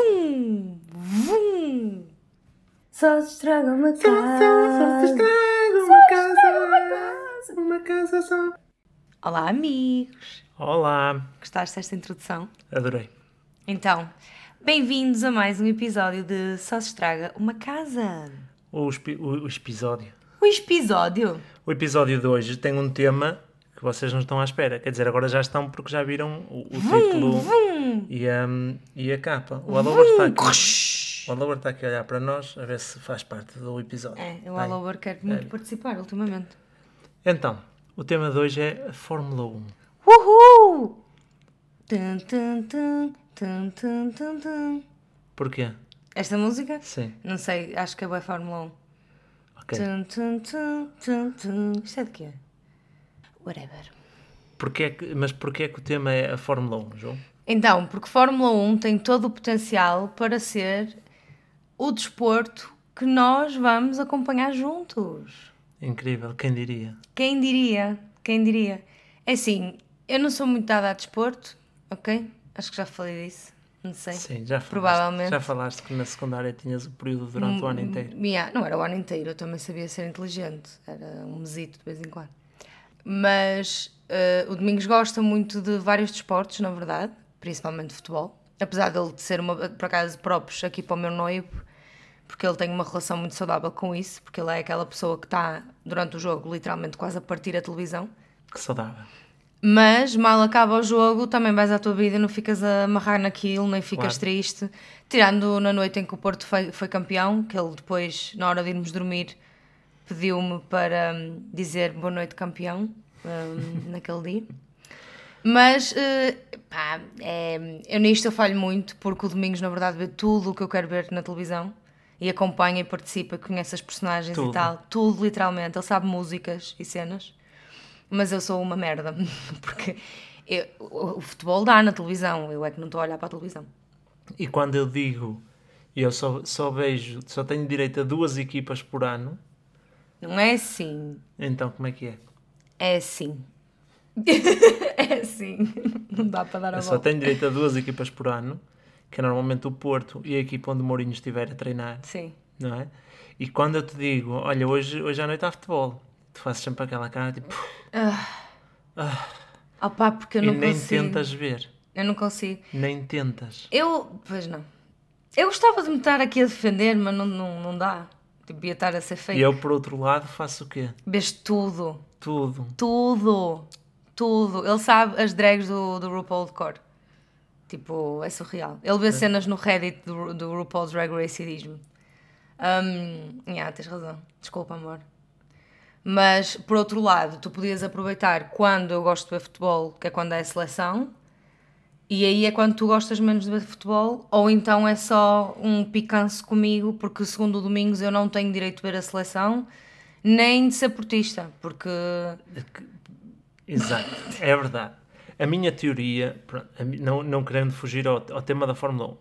Vum! Vum! Só se estraga uma casa. Só se estraga uma casa. Uma casa só. Olá, amigos. Olá, Gostaste desta introdução? adorei. Então, bem-vindos a mais um episódio de Só se estraga uma casa. O, o- o episódio. O episódio. O episódio de hoje tem um tema que vocês não estão à espera. Quer dizer, agora já estão porque já viram o, o título E, a, e a capa. O Allover está aqui. O Allover está aqui a olhar para nós a ver se faz parte do episódio. É, o Bem, Allover quer muito participar ultimamente. Então, o tema de hoje é a Fórmula 1. Uhul! Tum, tum, tum, tum, tum, tum, tum. Porquê? Esta música? Sim, Não sei, acho que é a Fórmula 1. ok. Tum, tum, tum, tum, tum. Isto é de quê? Whatever. Porquê é que- mas porquê é que o tema é a Fórmula 1, João? Então, porque Fórmula 1 tem todo o potencial para ser o desporto que nós vamos acompanhar juntos. Incrível, quem diria? Quem diria? Quem diria? É assim, eu não sou muito dada a desporto, ok? Acho que já falei disso. Não sei. Sim, já falaste. Provavelmente. Já falaste que na secundária tinhas o período durante o ano inteiro. Yeah, não era o ano inteiro, eu também sabia ser inteligente. Era um mesito de vez em quando. Mas eh, o Domingos gosta muito de vários desportos, na verdade, principalmente futebol. Apesar dele de ser, uma, por acaso, próprios aqui para o meu noivo, porque ele tem uma relação muito saudável com isso, porque ele é aquela pessoa que está, durante o jogo, literalmente quase a partir a televisão. Que saudável. Mas mal acaba o jogo, também vais à tua vida e não ficas a amarrar naquilo, nem ficas Claro. triste. Tirando na noite em que o Porto foi, foi campeão, que ele depois, na hora de irmos dormir, pediu-me para hum, dizer boa noite, campeão, hum, naquele dia. Mas, eh, pá, é, eu nisto eu falho muito, porque o Domingos, na verdade, vê tudo o que eu quero ver na televisão e acompanha e participa, conhece as personagens Tudo. e tal, tudo literalmente. Ele sabe músicas e cenas mas eu sou uma merda, porque eu- o, o futebol dá na televisão, eu é que não estou a olhar para a televisão. E quando eu digo, eu só, só vejo, só tenho direito a duas equipas por ano, Não é assim, então como é que é? é assim. é assim, não dá para dar a Eu só volta. tenho direito a duas equipas por ano, que é normalmente o Porto e a equipa onde o Mourinho estiver a treinar, Sim. não é? E quando eu te digo, olha, hoje, hoje à noite há futebol, tu fazes sempre aquela cara tipo, Opá, porque eu e não nem consigo. tentas ver, Eu não consigo. nem tentas. Eu, pois não. Eu gostava de me estar aqui a defender, mas não, não, não dá. Devia estar a ser feito. E eu, por outro lado, faço o quê? Vês tudo. Tudo. Tudo. Tudo. Ele sabe as drags do, do RuPaul de cor. Tipo, é surreal. Ele vê cenas no Reddit do, do RuPaul's Drag Race e diz-me. Um, yeah, tens razão. Desculpa, amor. Mas, por outro lado, tu podias aproveitar quando eu gosto de ver futebol, que é quando é a seleção, e aí é quando tu gostas menos de ver futebol, ou então é só um picanço comigo, porque segundo o Domingos eu não tenho direito de ver a seleção, nem de ser portista, porque Exato, é verdade. A minha teoria, não, não querendo fugir ao, ao tema da Fórmula 1,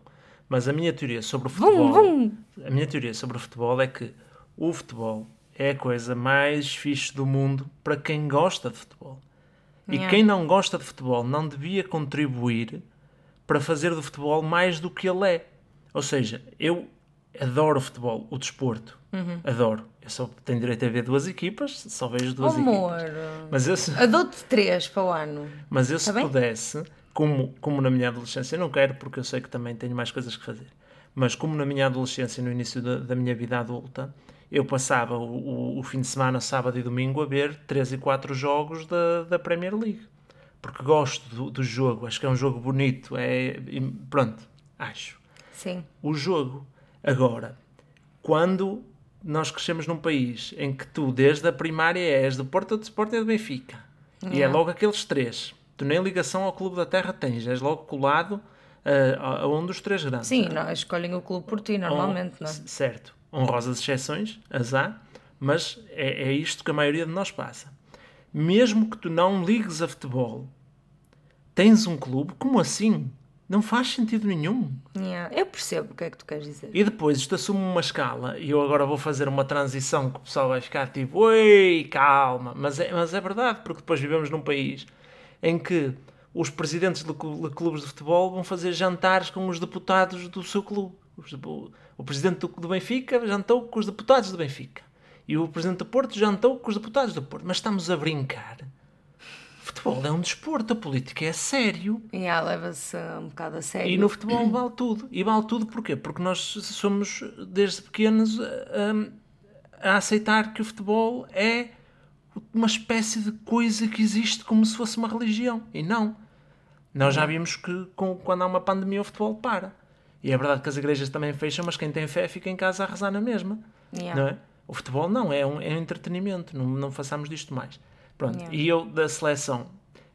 mas a minha teoria sobre o futebol, vum. a minha teoria sobre o futebol é que o futebol é a coisa mais fixe do mundo para quem gosta de futebol. E Yeah. quem não gosta de futebol não devia contribuir para fazer do futebol mais do que ele é. Ou seja, eu adoro o futebol, o desporto. Uhum. Adoro. Eu só tenho direito a ver duas equipas, só vejo duas amor, equipas. Mas eu, se- eu dou-te três para o ano. mas eu se Tá bem? pudesse, como, como na minha adolescência, eu não quero porque eu sei que também tenho mais coisas que fazer, mas como na minha adolescência, no início da, da minha vida adulta, eu passava o, o, o fim de semana, sábado e domingo, a ver 3 e 4 jogos da, da Premier League. Porque gosto do, do jogo, acho que é um jogo bonito, é, pronto, acho Sim. o jogo. Agora, quando nós crescemos num país em que tu, desde a primária, és do Porto, do Sporting e do Benfica, e é Yeah. logo aqueles três, tu nem ligação ao Clube da Terra tens, és logo colado ah, a, a um dos três grandes. Sim, não, escolhem o clube por ti, normalmente, não é? Certo. Honrosas exceções, as há, mas é, é isto que a maioria de nós passa. Mesmo que tu não ligues a futebol, tens um clube, como assim? Não faz sentido nenhum. Yeah, Eu percebo o que é que tu queres dizer. E depois isto assume uma escala, e eu agora vou fazer uma transição que o pessoal vai ficar tipo, oi, calma, mas é, mas é verdade, porque depois vivemos num país em que os presidentes de clu- de clubes de futebol vão fazer jantares com os deputados do seu clube. O, o presidente do, do Benfica jantou com os deputados do Benfica. E o presidente do Porto jantou com os deputados do Porto. Mas estamos a brincar. Futebol é um desporto, a política é sério. E ah, leva-se um bocado a sério. E no futebol vale tudo. E vale tudo porquê? Porque nós somos, desde pequenos, a, a aceitar que o futebol é uma espécie de coisa que existe como se fosse uma religião. E não. Nós já vimos que com- quando há uma pandemia o futebol para. E é verdade que as igrejas também fecham, mas quem tem fé fica em casa a rezar na mesma. Yeah. Não é? O futebol não, é um, é um entretenimento, não, não façamos disto mais. Pronto, Yeah. e eu da seleção,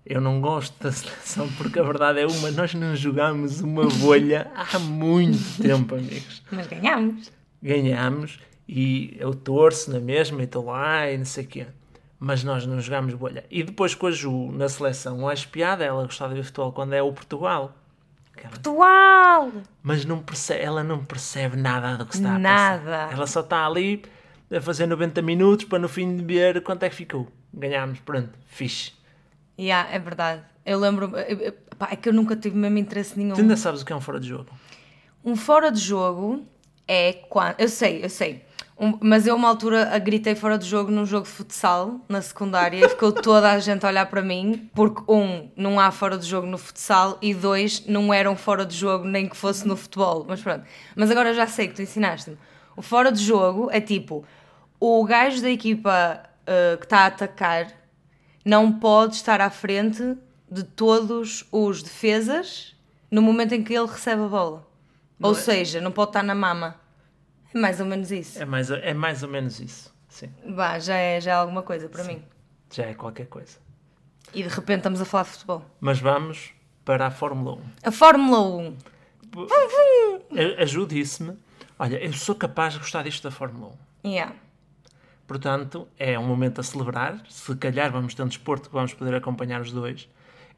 eu não gosto da seleção porque a verdade é uma, nós não jogamos uma bolha há muito tempo, amigos. Mas ganhámos. Ganhámos e eu torço na mesma e estou lá e não sei o quê. Mas nós não jogámos bolha. E depois com a Ju na seleção, a espiada, ela gostava de ver futebol quando é o Portugal. Portugal! mas não percebe, ela não percebe nada do que está a Nada. passar. Ela só está ali a fazer 90 minutos para no fim de ver quanto é que ficou. Ganhámos, pronto, fixe. Yeah, é verdade. Eu lembro. pá, É que eu nunca tive mesmo interesse nenhum. Tu ainda sabes o que é um fora de jogo? Um fora de jogo é quando. Eu sei, eu sei. Um- mas eu, uma altura, a gritei fora de jogo num jogo de futsal na secundária e ficou toda a gente a olhar para mim, porque, um, não há fora de jogo no futsal e, dois, não era um fora de jogo nem que fosse no futebol. Mas pronto. Mas agora já sei que tu ensinaste-me. O fora de jogo é tipo: o gajo da equipa uh, que está a atacar não pode estar à frente de todos os defesas no momento em que ele recebe a bola. ou é- seja, não pode estar na mama. É mais ou menos isso. É mais, é mais ou menos isso. Sim, Vá, já é, já é alguma coisa para mim. já é qualquer coisa. E de repente estamos a falar de futebol. Mas vamos para a Fórmula 1. A Fórmula 1. A- A Ju disse-me: Olha, eu sou capaz de gostar disto da Fórmula 1. Yeah. Portanto, é um momento a celebrar. Se calhar vamos ter um desporto que vamos poder acompanhar os dois.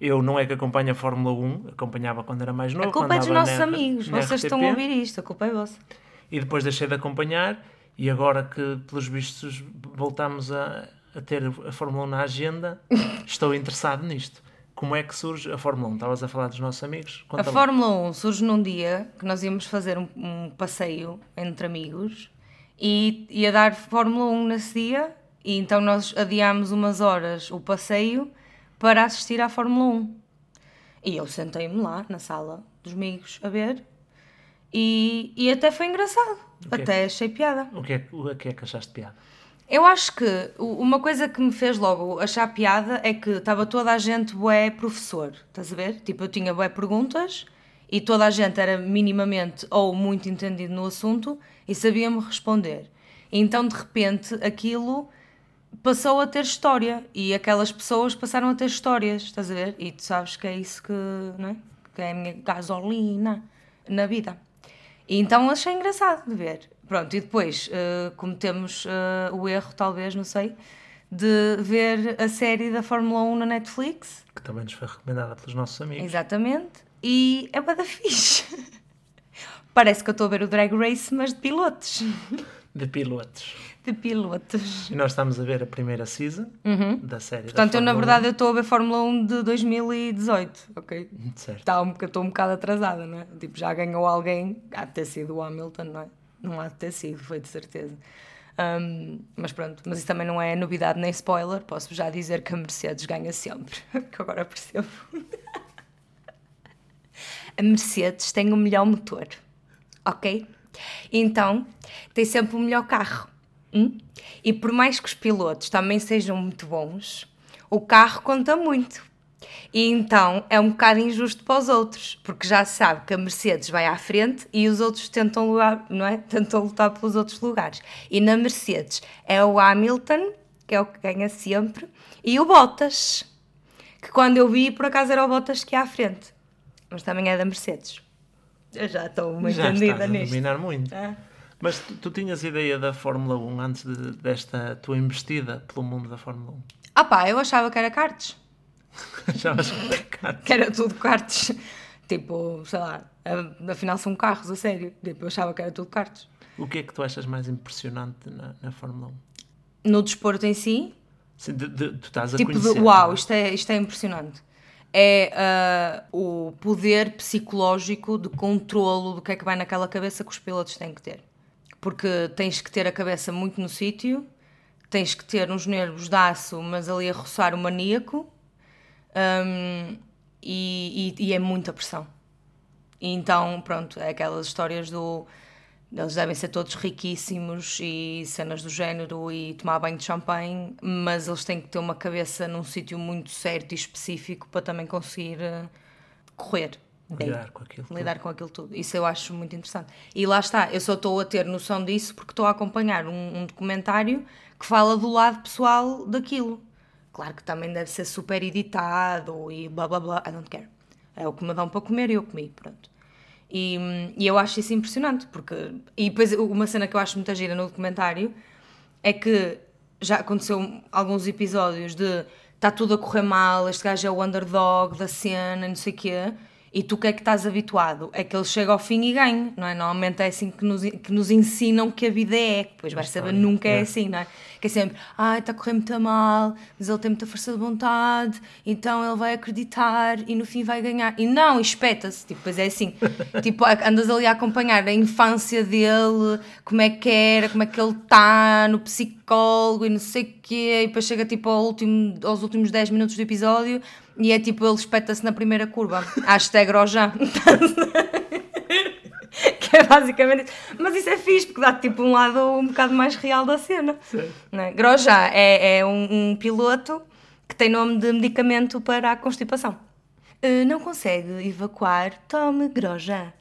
Eu não é que acompanho a Fórmula 1, acompanhava quando era mais novo. A culpa é dos nossos na- amigos. na Vocês estão RTP. a ouvir isto. A culpa é vossa. E depois deixei de acompanhar. E agora que, pelos vistos, voltamos a, a ter a Fórmula 1 na agenda, estou interessado nisto. Como é que surge a Fórmula 1? Estavas a falar dos nossos amigos? A Conta lá. Fórmula 1 surge num dia que nós íamos fazer um, um passeio entre amigos e ia dar Fórmula 1 nesse dia e então nós adiámos umas horas o passeio para assistir à Fórmula 1. E eu sentei-me lá na sala dos amigos a ver e, e até foi engraçado. Até achei piada. O que, é, que- o que é que achaste piada? Eu acho que uma coisa que me fez logo achar piada é que estava toda a gente bué professor, estás a ver? Tipo, eu tinha bué perguntas e toda a gente era minimamente ou muito entendido no assunto e sabia-me responder. Então, de repente, aquilo passou a ter história e aquelas pessoas passaram a ter histórias, estás a ver? E tu sabes que é isso que, não é? Que é a minha gasolina na vida. E então achei engraçado de ver. Pronto, e depois eh, cometemos eh, o erro, talvez, não sei, de ver a série da Fórmula 1 na Netflix. Que também nos foi recomendada pelos nossos amigos. Exatamente. E é bada fixe. Parece que eu estou a ver o Drag Race, mas de pilotos. De pilotos. De pilotos. E nós estamos a ver a primeira season da série. Uhum. Portanto, da eu na verdade eu estou a ver Fórmula 1 de 2018, ok? 1. Certo. Está um, estou um bocado atrasada, não é? Tipo, já ganhou alguém, há de ter sido o Hamilton, não é? Não há de ter sido, foi de certeza. Ahm, mas pronto, mas isso também não é novidade nem spoiler, posso já dizer que a Mercedes ganha sempre, que agora percebo. A Mercedes tem o melhor motor, ok? Então, tem sempre o melhor carro. hum? E por mais que os pilotos também sejam muito bons, o carro conta muito. E então é um bocado injusto para os outros, porque já se sabe que a Mercedes vai à frente e os outros tentam, lugar, não é? tentam lutar pelos outros lugares. E na Mercedes é o Hamilton, que é o que ganha sempre, e o Bottas, que quando eu vi, por acaso era o Bottas que ia à frente. Mas também é da Mercedes. Eu já estou muito Já entendida a nisto. dominar muito. É. Mas tu, tu tinhas ideia da Fórmula 1 antes de- desta tua investida pelo mundo da Fórmula Ah pá, eu achava que era karts. 1? Já vas explicar. Que era tudo karts. Tipo, sei lá, a- afinal são carros, a sério. Tipo, eu achava que era tudo karts. O que é que tu achas mais impressionante na, na Fórmula 1? No desporto em si, Sim, de- de- tu estás a tipo de conhecer. uau, não é? isto é, isto é impressionante. É ah, o poder psicológico de controlo do que é que vai naquela cabeça que os pilotos têm que ter. Porque tens que ter a cabeça muito no sítio, tens que ter uns nervos de aço, mas ali a roçar o maníaco, hum, e, e- e é muita pressão. E então, pronto, é aquelas histórias do. Eles devem ser todos riquíssimos e cenas do género e tomar banho de champanhe, mas eles têm que ter uma cabeça num sítio muito certo e específico para também conseguir eh, correr. Lidar com aquilo. tudo. lidar com aquilo tudo. Isso eu acho muito interessante. E lá está, eu só estou a ter noção disso porque estou a acompanhar um, um documentário que fala do lado pessoal daquilo. Claro que também deve ser super editado e blá blá blá, I don't care. É o que me dão para comer e eu comi, pronto. E, e eu acho isso impressionante, porque. E depois uma cena que eu acho muito gira no documentário é que já aconteceu alguns episódios de está tudo a correr mal, este gajo é o underdog da cena, não sei o quê, e tu o que é que estás habituado? É que ele chega ao fim e ganha, não é? Normalmente é assim que nos, que nos ensinam que a vida é, depois vais saber, nunca é é. assim, não é? Que é sempre, ai, está a correr muito mal, mas ele tem muita força de vontade, então ele vai acreditar e no fim vai ganhar. E não, espeta-se, tipo, depois é assim, tipo, andas ali a acompanhar a infância dele, como é que era, como é que ele está no psicólogo e não sei o quê, e depois chega tipo ao último, aos últimos 10 minutos do episódio e é tipo, ele espeta-se na primeira curva, hashtag Rojan. que é basicamente isso. Mas isso é fixe, porque dá tipo um lado um bocado mais real da cena. Não é? Grosjean é, é um, um piloto que tem nome de medicamento para a constipação. Eh, não consegue evacuar, tome Grosjean.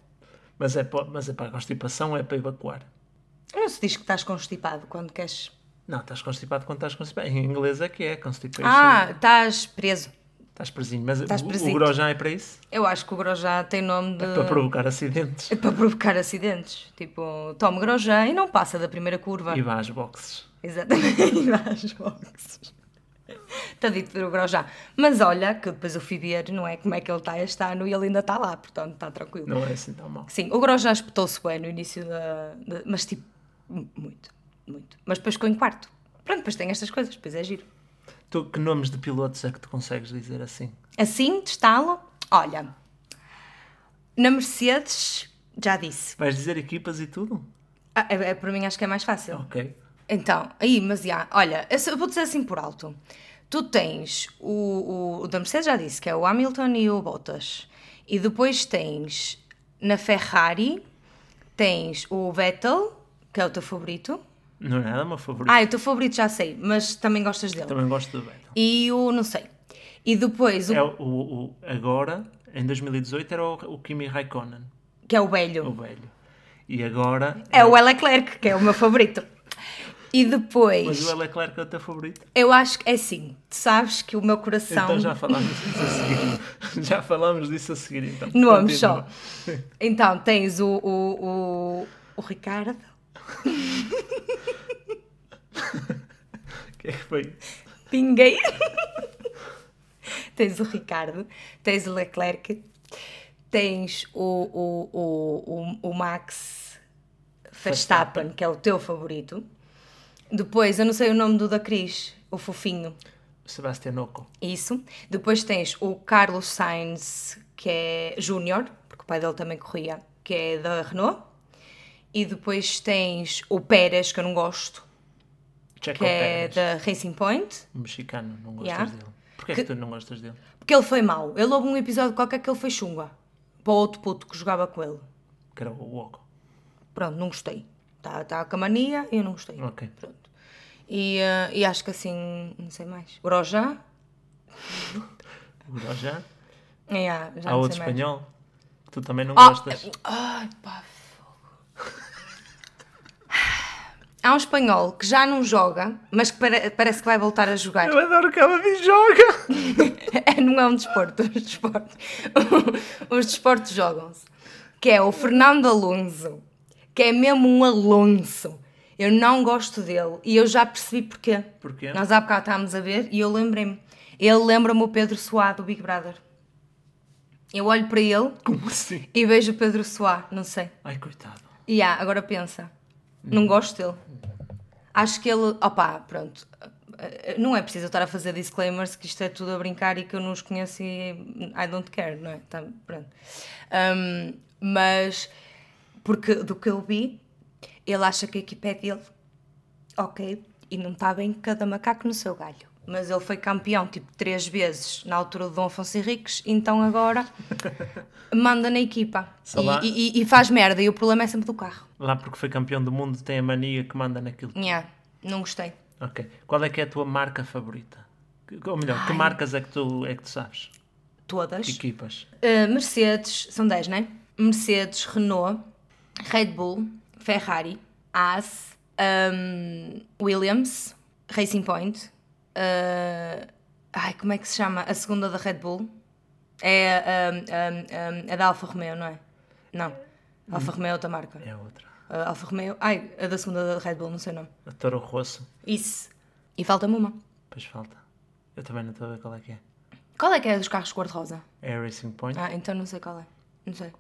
Mas é, mas é para a constipação ou é para evacuar? Não se diz que estás constipado quando queres. Não, estás constipado quando estás constipado. Em inglês é que é constipation. Ah, estás preso. Estás presinho. Mas Estás o, o Grosjean é para isso? Eu acho que o Grosjean tem nome de. Para provocar acidentes. É para provocar acidentes. Tipo, tome Grosjean e não passa da primeira curva. E vá às boxes. Exatamente, e dá as boxes. Está dito por o Grosjean. Mas olha, que depois fui ver, não é? Como é que ele está este ano e ele ainda está lá, portanto está tranquilo. Não é assim tão mal. Sim, o Grosjean espetou-se bem no início da, da- Mas tipo, mu- muito, muito. Mas depois ficou em quarto. Pronto, depois tem estas coisas, depois é giro. Tu, que nomes de pilotos é que tu consegues dizer assim? Assim, de estalo, olha, na Mercedes, já disse. Vais dizer equipas e tudo? Ah, é, é, para mim acho que é mais fácil. Ok. Então, aí, mas já, olha, eu vou dizer assim por alto. Tu tens o, o, o da Mercedes, já disse, que é o Hamilton e o Bottas. E depois tens na Ferrari, tens o Vettel, que é o teu favorito. Não é nada o meu favorito. Ah, o teu favorito já sei, mas também gostas dele. Também gosto do Vettel. E o, não sei. E depois, o, É o, o, agora, em 2018, era o, o Kimi Raikkonen, que é o velho. o velho. E agora. É o Leclerc, que é o meu favorito. E depois, Mas o Leclerc é o teu favorito. eu acho que é assim, tu sabes que o meu coração... Então já falámos disso a seguir. já falámos disso a seguir, então. Nomes só. Então, tens o, o, o, o Ricardo, que é que foi? Pinguei. tens o Ricardo, tens o Leclerc, tens o, o, o, o, o Max Verstappen, que é o teu favorito. Depois, eu não sei o nome do da Cris, o fofinho. Sebastian Ocon. Isso. Depois tens o Carlos Sainz, que é Júnior, porque o pai dele também corria, que é da Renault. E depois tens o Pérez, que eu não gosto, Checo que é Pérez. da Racing Point. Um mexicano, não gostas Yeah. dele. Porquê é que... Que- tu não gostas dele? Porque ele foi mau. Ele houve um episódio qualquer que ele foi chunga. Para o outro puto que jogava com ele. Que era o Ocon. Pronto, não gostei. Está tá com a mania e eu não gostei. Ok. Pronto. E, eh, e acho que assim, não sei mais. Grosjean? Grosjean. É, ah, já Há outro espanhol que tu também não Ah, gostas. Ai, pá, Há um espanhol que já não joga, mas que pare- parece que vai voltar a jogar. Eu adoro que ela me joga. É, não é um desporto, os desportos. Os desportos jogam-se. Que é o Fernando Alonso, que é mesmo um Alonso. Eu não gosto dele e eu já percebi porquê. Porquê? Nós há bocado estávamos a ver e eu lembrei-me. Ele lembra-me o Pedro Soá do Big Brother. Eu olho para ele Como assim? e vejo o Pedro Soá, não sei. Ai, coitado. E há, agora pensa. Não gosto dele. Acho que ele. Opá, pronto. eh, não é preciso estar a fazer disclaimers que isto é tudo a brincar e que eu não os conheço e I don't care, não é? Tá, pronto. Um, mas, porque do que eu vi, ele acha que a equipa é dele, ok, e não está bem cada macaco no seu galho. Mas ele foi campeão tipo três vezes na altura do Dom Afonso Henriques, então agora manda na equipa e, e- e faz merda. E o problema é sempre do carro. Lá porque foi campeão do mundo tem a mania que manda naquilo. Yeah, não gostei. Ok. Qual é que é a tua marca favorita? Que- Ou melhor, que Ai. marcas é que tu, é que tu sabes? Todas. Que equipas? Uh, Mercedes, são 10, não é? Mercedes, Renault, Red Bull, Ferrari, Haas, um, Williams, Racing Point. Uh, ai, como é que se chama? A segunda da Red Bull? É um, um, um, a da Alfa Romeo, não é? Não. Alfa Romeo é outra marca. É outra. Uh, Alfa Romeo. Ai, a da segunda da Red Bull, não sei o nome. A Toro Rosso. Isso. E falta-me uma. Pois falta. Eu também não estou a ver qual é que é. Qual é que é a dos carros cor-de-rosa? É a Racing Point. Ah, então não sei qual é. Não sei.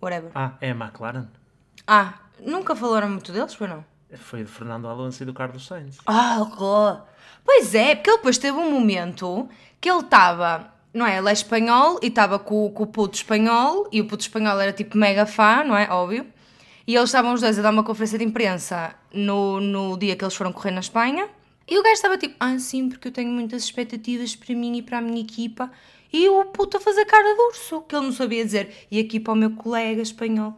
Whatever. Ah, é a McLaren. Ah, nunca falaram muito deles, foi não? Foi do Fernando Alonso e do Carlos Sainz. Ah, horror. Pois é, porque ele depois teve um momento que ele estava, não é? Ele é espanhol e estava com, com o puto espanhol e o puto espanhol era tipo mega fã, não é? Óbvio. E eles estavam os dois a dar uma conferência de imprensa no, no dia que eles foram correr na Espanha. E o gajo estava tipo, ah, sim, porque eu tenho muitas expectativas para mim e para a minha equipa. E o puto a fazer cara de urso, que ele não sabia dizer. E aqui para o meu colega espanhol.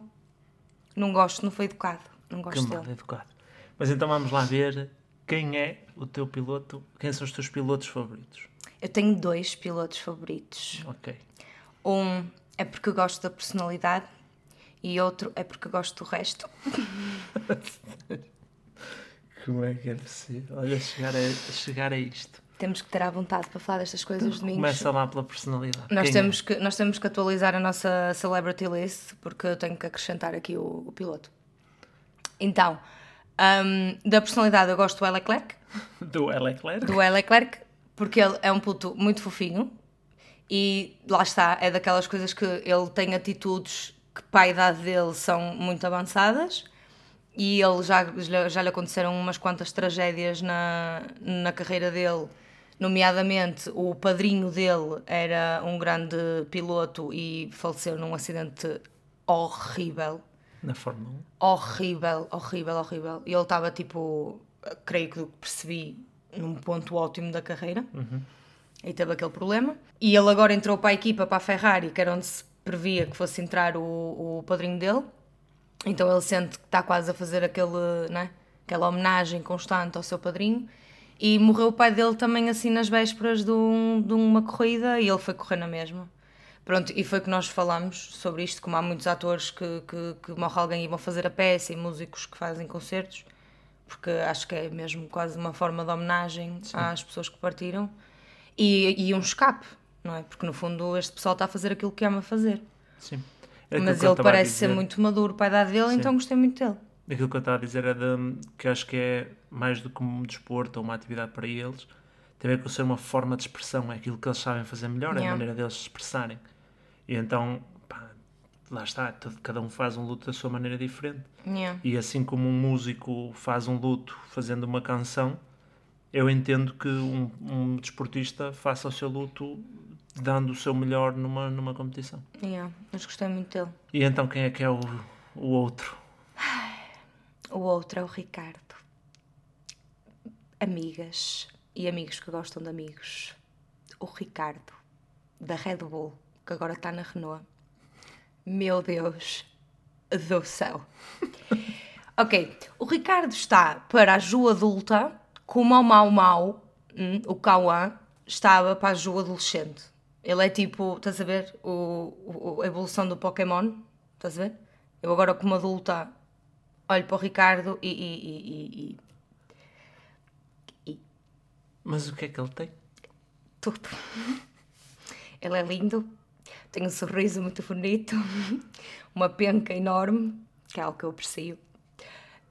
Não gosto, não foi educado. Não Que gosto mal dele. educado. Mas então vamos lá ver quem é o teu piloto, quem são os teus pilotos favoritos. Eu tenho dois pilotos favoritos. Ok. Um é porque eu gosto da personalidade e outro é porque eu gosto do resto. Como é que é possível? Olha, chegar a, chegar a isto. Temos que ter à vontade para falar destas coisas domingos. Começa lá pela personalidade. Nós Quem temos, que, nós temos que atualizar a nossa celebrity list porque eu tenho que acrescentar aqui o, o piloto. Então, hum, da personalidade eu gosto do Leclerc? Do Leclerc. do Leclerc, porque ele é um puto muito fofinho e lá está, é daquelas coisas que ele tem atitudes que para a idade dele são muito avançadas e ele já, já, já lhe aconteceram umas quantas tragédias na, na carreira dele, nomeadamente o padrinho dele era um grande piloto e faleceu num acidente horrível Na Fórmula 1. horrível, horrível, horrível. E ele estava tipo, creio que do que percebi, num ponto ótimo da carreira. E teve aquele problema. E ele agora entrou para a equipa, para a Ferrari, que era onde se previa que fosse entrar o, o padrinho dele. Então ele sente que está quase a fazer aquele, né? aquela homenagem constante ao seu padrinho. E morreu o pai dele também assim nas vésperas de, um- de uma corrida e ele foi correr na mesma. Pronto, e foi que nós falamos sobre isto, como há muitos atores que, que, que morre alguém e vão fazer a peça e músicos que fazem concertos, porque acho que é mesmo quase uma forma de homenagem às pessoas que partiram. E, e um escape, não é? Porque no fundo este pessoal está a fazer aquilo que ama fazer. Sim. É Mas ele parece ser muito maduro para a idade dele, Sim. então gostei muito dele. Aquilo que eu estava a dizer é de, que acho que é mais do que um desporto ou uma atividade para eles, tem a ver com ser uma forma de expressão, é aquilo que eles sabem fazer melhor, é a Yeah. maneira deles se expressarem. E então, pá, lá está, todo- cada um faz um luto da sua maneira diferente. Yeah. E assim como um músico faz um luto fazendo uma canção, eu entendo que um, um desportista faça o seu luto dando o seu melhor numa, numa competição. Yeah. Mas gostei muito dele. E então quem é que é o, o outro? O outro é o Ricardo. Amigas e amigos que gostam de amigos. O Ricardo, da Red Bull, que agora está na Renault. Meu Deus do céu. ok, o Ricardo está para a Ju adulta, como o Mau Mau, hum, o Cauã, estava para a Ju adolescente. Ele é tipo, estás a ver, o, o- a evolução do Pokémon, estás a ver? Eu agora como adulta olho para o Ricardo e, e, e, e, e Mas o que é que ele tem? tudo. Ele é lindo, tem um sorriso muito bonito, uma penca enorme, que é algo que eu aprecio.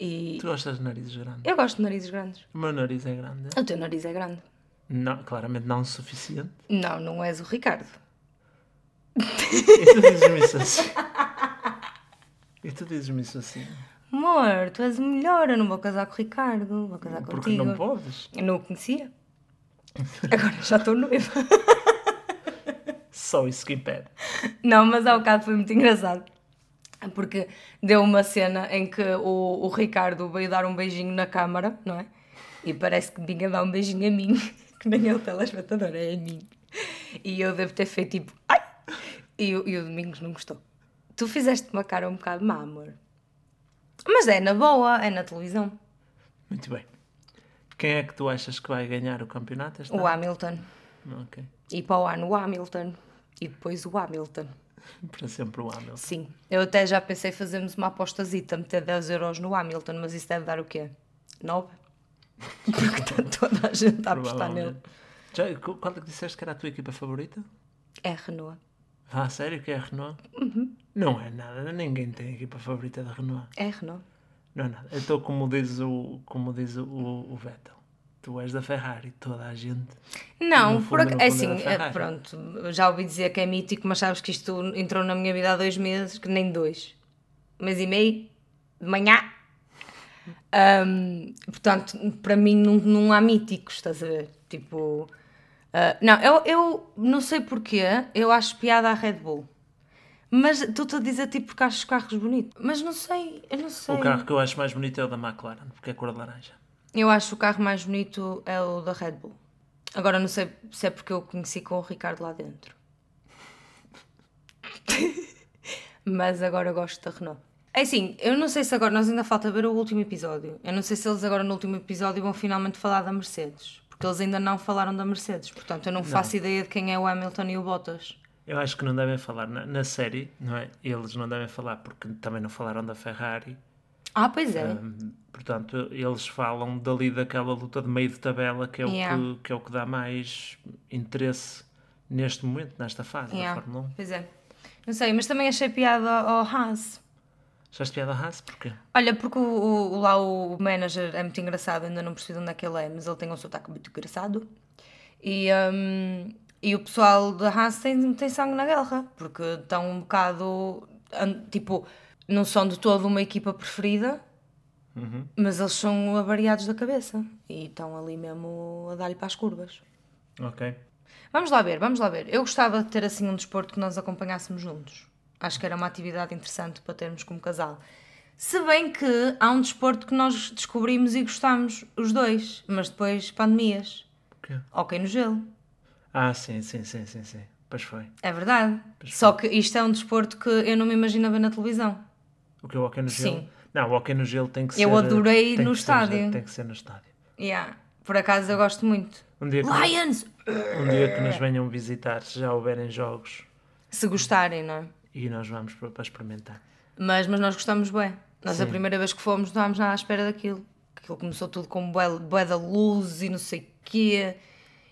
E Tu gostas de narizes grandes? eu gosto de narizes grandes. O meu nariz é grande. O teu nariz é grande. Não, claramente não o suficiente. Não, não és o Ricardo. E tu dizes-me isso assim. E tu dizes-me isso assim. Amor, tu és o melhor, eu não vou casar com o Ricardo, vou casar Porque contigo. não podes. Eu não o conhecia. Agora já estou noiva. Só isso que impede. Não, mas há bocado foi muito engraçado. Porque deu uma cena em que o, o Ricardo veio dar um beijinho na câmara, não é? E parece que vinha dar um beijinho a mim, que nem é o telespectador, é a mim. E eu devo ter feito tipo, ai! E, o- e o Domingos não gostou. Tu fizeste uma cara um bocado má, amor. Mas é na boa, é na televisão. Muito bem. Quem é que tu achas que vai ganhar o campeonato O ano? Hamilton. Ok. E para o ano o Hamilton. E depois o Hamilton. Para sempre o Hamilton. Sim. Eu até já pensei fazermos uma apostazita, meter 10 euros no Hamilton, mas isso deve dar o quê? 9? Porque está toda a gente a apostar nele. Já, qu- qual é que disseste que era a tua equipa favorita? É Renault. Ah, a sério que é a Renault? Uhum. Não é nada, ninguém tem equipa favorita da Renault. É Renault. Não é nada. Então, como diz o, como diz o, o Vettel, tu és da Ferrari, toda a gente. Não, por fundo, no é é assim, Ferrari. é, pronto, já ouvi dizer que é mítico, mas sabes que isto entrou na minha vida há dois meses, que nem dois. Um mês e meio, de manhã. Ahm, portanto, para mim não, não há míticos, estás a ver? Tipo, ah, não, eu, eu não sei porquê, eu acho piada à Red Bull. Mas tu-te a dizer tipo porque acho os carros bonitos. Mas não sei, eu não sei. O carro que eu acho mais bonito é o da McLaren, porque é cor de laranja. Eu acho o carro mais bonito é o da Red Bull. Agora não sei se é porque eu o conheci com o Ricardo lá dentro. Mas agora gosto da Renault. É assim, eu não sei se agora, nós ainda falta ver o último episódio. Eu não sei se eles agora no último episódio vão finalmente falar da Mercedes. Porque eles ainda não falaram da Mercedes. Portanto, eu não faço ideia de quem é o Hamilton e o Bottas. Eu acho que não devem falar na, na série, não é? Eles não devem falar porque também não falaram da Ferrari. Ah, pois é. Hum, portanto, eles falam dali daquela luta de meio de tabela que é, Yeah. o, que, que é o que dá mais interesse neste momento, nesta fase Yeah, da Fórmula 1. Pois é. Não sei, mas também achei piada ao Haas. Já has piada a Haas? Porquê? Olha, porque o, o- lá o manager é muito engraçado, ainda não percebi de onde é que ele é, mas ele tem um sotaque muito engraçado. E, hum, e o pessoal da Haas tem, tem sangue na guerra, porque estão um bocado. Tipo, não são de todo uma equipa preferida, mas eles são avariados da cabeça e estão ali mesmo a dar-lhe para as curvas. Ok. Vamos lá ver, vamos lá ver. Eu gostava de ter assim um desporto que nós acompanhássemos juntos. Acho que era uma atividade interessante para termos como casal. Se bem que há um desporto que nós descobrimos e gostamos, os dois, mas depois pandemias. Porquê? Ok no gelo. Ah, sim, sim, sim, sim, sim. Pois foi. É verdade. Só que isto é um desporto que eu não me imagino a ver na televisão. O que é o hockey no gelo? Sim. Não, o hockey no gelo tem que ser... Eu adorei no que ser- estádio. tem que ser no estádio. Yeah. Por acaso eu gosto muito. Um dia, que, Lions! um dia que nos venham visitar, se já houverem jogos, Se gostarem, não é? e nós vamos para, para experimentar. Mas, mas nós gostamos bem. Nós a Sim. primeira vez que fomos não estávamos nada à espera daquilo. Aquilo começou tudo com bué da luz e não sei quê.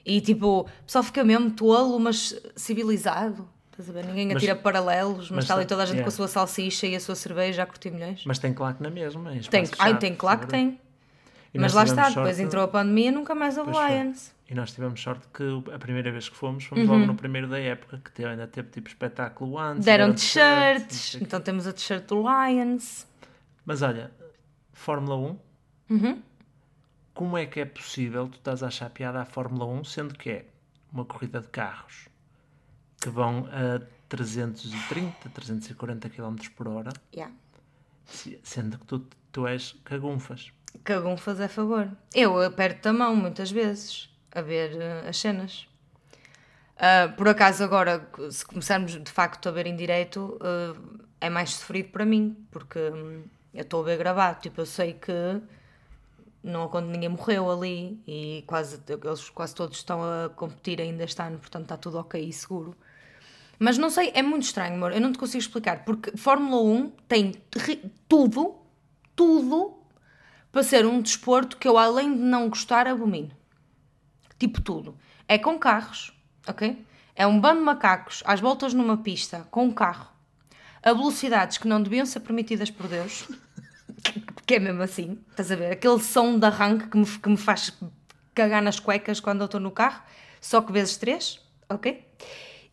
E tipo, o pessoal fica mesmo tolo, mas civilizado. Estás a ver? Ninguém Mas- atira paralelos, mas, mas está ali toda a gente com a sua salsicha e a sua cerveja a curtir milhões. Mas tem claque na mesma. em Tem, espaço ai, fechado, tem, claro que seguro. tem. E Mas lá está, depois entrou a pandemia nunca mais houve foi. Lions. E nós tivemos sorte que a primeira vez que fomos, fomos Uhum. logo no primeiro da época, que teve- ainda teve tipo espetáculo antes. Deram t-shirts, então temos a t-shirt do Lions. Mas olha, Fórmula 1, Uhum. como é que é possível tu estás a achar piada à Fórmula 1, sendo que é uma corrida de carros que vão a 330, 340 km por hora, Yeah. se- sendo que tu, tu és cagunfas. Cagam fazer favor. Eu aperto a mão muitas vezes a ver eh, as cenas. Ah, por acaso, agora, se começarmos de facto a ver em direito, ah, é mais sofrido para mim, porque hum, eu estou a ver gravado. Tipo, eu sei que não ninguém morreu ali e quase, eles quase todos estão a competir ainda este ano, portanto está tudo ok e seguro. Mas não sei, é muito estranho, amor. Eu não te consigo explicar, porque Fórmula 1 tem tudo, tudo para ser um desporto que eu, além de não gostar, abomino. Tipo tudo. É com carros, ok? É um bando de macacos às voltas numa pista com um carro a velocidades que não deviam ser permitidas por Deus. Que é mesmo assim, estás a ver? Aquele som de arranque que me, que me faz cagar nas cuecas quando eu estou no carro, só que vezes três, ok?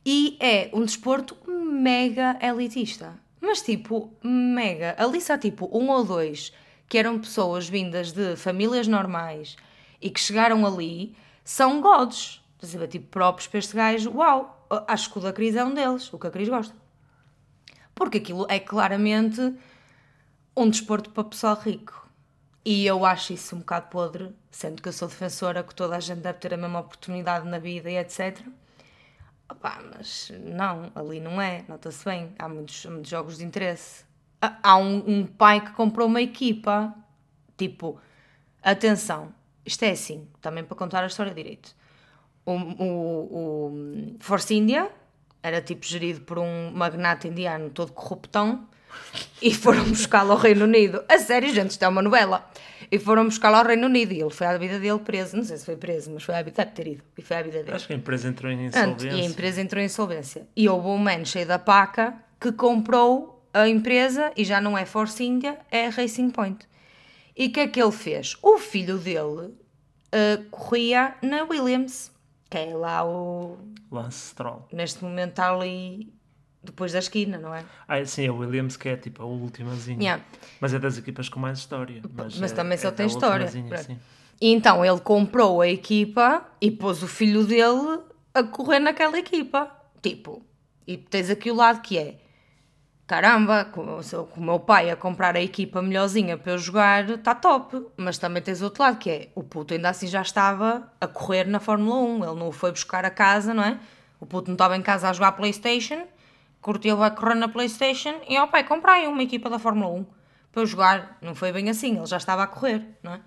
E é um desporto mega elitista. Mas tipo, mega. Ali só tipo um ou dois que eram pessoas vindas de famílias normais e que chegaram ali são gods. Estás a ver? Tipo, próprios para este gajo. Uau, acho que o da Cris é um deles, o que a Cris gosta. Porque aquilo é claramente um desporto para pessoal rico. E eu acho isso um bocado podre, sendo que eu sou defensora que toda a gente deve ter a mesma oportunidade na vida e etc. Opa, mas não, ali não é, nota-se bem. Há muitos, muitos jogos de interesse. Há- Há um, um pai que comprou uma equipa, tipo, atenção, isto é assim, também para contar a história direito. O, o, o Force India era tipo gerido por um magnata indiano todo corruptão e foram buscá-lo ao Reino Unido. A sério, gente, isto é uma novela. E foram buscá-lo ao Reino Unido e ele foi à vida dele preso. Não sei se foi preso, mas foi à vida, deve ter ido. E foi à vida dele. Acho que a empresa entrou em insolvência. e a empresa entrou em insolvência. E houve um man cheio da paca que comprou a empresa e já não é Force India, é Racing Point. E o que é que ele fez? O filho dele ah, corria na Williams, que é lá o. Lance Stroll. Neste momento está ali depois da esquina, não é? Ah, sim, a Williams que é tipo a ultimazinha. Yeah. Mas é das equipas com mais história. Mas, Mas é- também só é tem história. sim. E então ele comprou a equipa e pôs o filho dele a correr naquela equipa. Tipo, e tens aqui o lado que é caramba, com, com o meu pai a comprar a equipa melhorzinha para eu jogar, está top. Mas também tens o outro lado que é o puto ainda assim já estava a correr na Fórmula 1. Ele não o foi buscar a casa, não é? O puto não estava em casa a jogar Playstation, curtiu a correr na Playstation e ó pai, comprei uma equipa da Fórmula 1 para eu jogar. Não foi bem assim, ele já estava a correr, não é?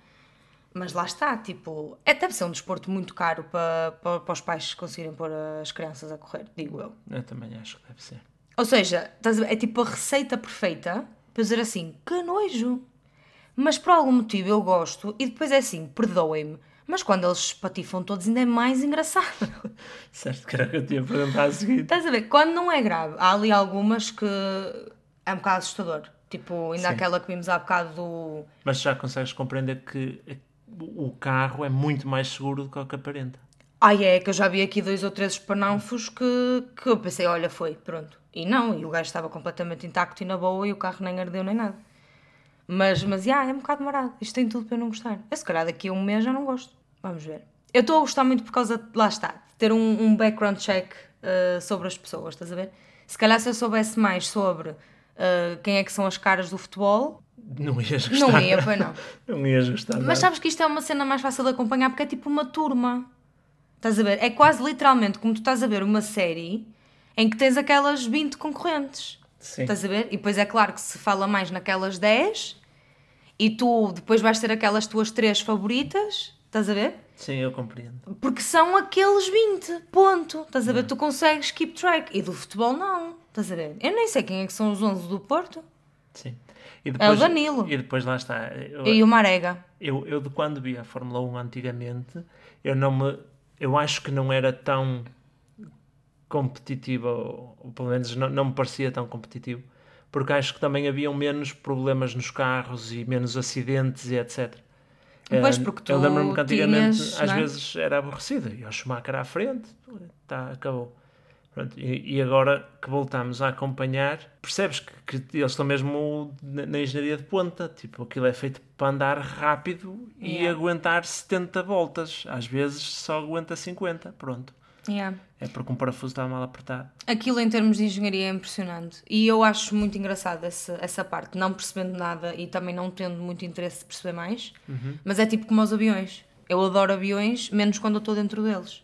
Mas lá está, tipo, é, deve ser um desporto muito caro para, para, para os pais conseguirem pôr as crianças a correr, digo eu. Eu também acho que deve ser. Ou seja, é tipo a receita perfeita para dizer assim, que nojo. Mas por algum motivo eu gosto e depois é assim, perdoem-me. Mas quando eles patifam todos ainda é mais engraçado. Certo, que era o que eu tinha perguntado a seguir. Estás a ver? Quando não é grave, há ali algumas que é um bocado assustador. Tipo, ainda Sim. aquela que vimos há bocado do. Mas já consegues compreender que o carro é muito mais seguro do que o que aparenta. Ai é, que eu já vi aqui dois ou três espanafos que, que eu pensei, olha, foi, pronto. E não, e o gajo estava completamente intacto e na boa e o carro nem ardeu nem nada. Mas, mas, já, é um bocado marado. Isto tem tudo para eu não gostar. Eu, se calhar, daqui a um mês já não gosto. Vamos ver. Eu estou a gostar muito por causa, de, lá está, de ter um, um background check uh, sobre as pessoas, estás a ver? Se calhar se eu soubesse mais sobre uh, quem é que são as caras do futebol, Não ias gostar. não ia, pois não. Não ias gostar. Mas sabes que isto é uma cena mais fácil de acompanhar porque é tipo uma turma. Estás a ver? É quase literalmente como tu estás a ver uma série em que tens aquelas 20 concorrentes. Sim. Estás a ver? E depois é claro que se fala mais naquelas 10 e tu depois vais ter aquelas tuas três favoritas. Estás a ver? Sim, eu compreendo. Porque são aqueles 20, ponto. Estás a ver? Tu consegues keep track. E do futebol não. Estás a ver? Eu nem sei quem é que são os 11 do Porto. Sim. E É o Danilo. E depois lá está. Eu, E o Marega. eu, eu de quando via a Fórmula 1 antigamente, eu não me. Eu acho que não era tão competitiva, ou, ou pelo menos não, não me parecia tão competitivo, porque acho que também haviam menos problemas nos carros e menos acidentes e etc. Pois, Eh, porque tu eu lembro-me que antigamente tinhas, às é? vezes era aborrecido e o Schumacher à frente, tá, acabou. Pronto, e, e agora que voltamos a acompanhar, percebes que, que eles estão mesmo na, na engenharia de ponta. Tipo, aquilo é feito para andar rápido e Yeah. aguentar 70 voltas. Às vezes só aguenta 50. Pronto. Yeah. É porque um parafuso está mal apertado. Aquilo em termos de engenharia é impressionante. E eu acho muito engraçado essa, essa parte, não percebendo nada e também não tendo muito interesse de perceber mais. Mas é tipo como os aviões. Eu adoro aviões, menos quando eu estou dentro deles.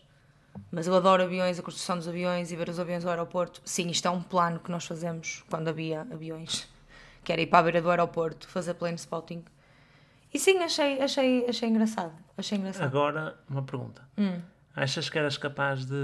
Mas eu adoro aviões, a construção dos aviões e ver os aviões ao aeroporto. Sim, isto é um plano que nós fazemos quando havia aviões. Que era ir para a beira do aeroporto, fazer plane spotting. E sim, achei, achei, achei engraçado. Achei engraçado. Agora, uma pergunta. Hum. Achas que eras capaz de,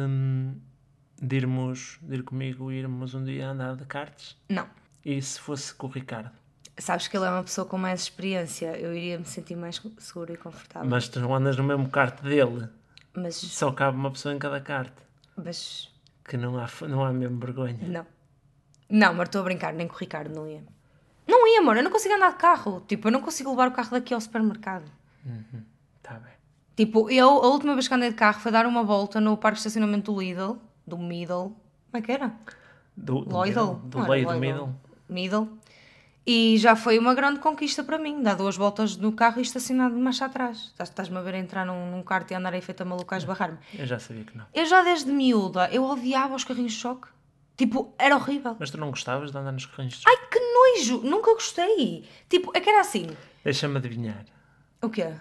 de irmos, de ir comigo, irmos um dia andar de karts? Não. E se fosse com o Ricardo? Sabes que ele é uma pessoa com mais experiência, eu iria me sentir mais segura e confortável. Mas tu não andas no mesmo kart dele. Mas, Só cabe uma pessoa em cada kart. mas Que não há, não há mesmo vergonha. não. Não, mas estou a brincar, nem com o Ricardo não ia. Não ia, amor, eu não consigo andar de carro. Tipo, eu não consigo levar o carro daqui ao supermercado. Bem. Tipo, eu, a última vez que andei de carro foi dar uma volta no parque de estacionamento do Lidl, do Middle. Como é que era? Do, do middle, Do do middle. Middle. E já foi uma grande conquista para mim, dar duas voltas no carro e estacionar de marcha atrás. Estás- Estás-me a ver entrar num, num kart e andar aí feita maluca a esbarrar-me. Eu já sabia que não. Eu já desde miúda, eu odiava os carrinhos de choque. Tipo, era horrível. Mas tu não gostavas de andar nos carrinhos de choque? Ai, que nojo! Nunca gostei. Tipo, é que era assim. Deixa-me adivinhar. O quê?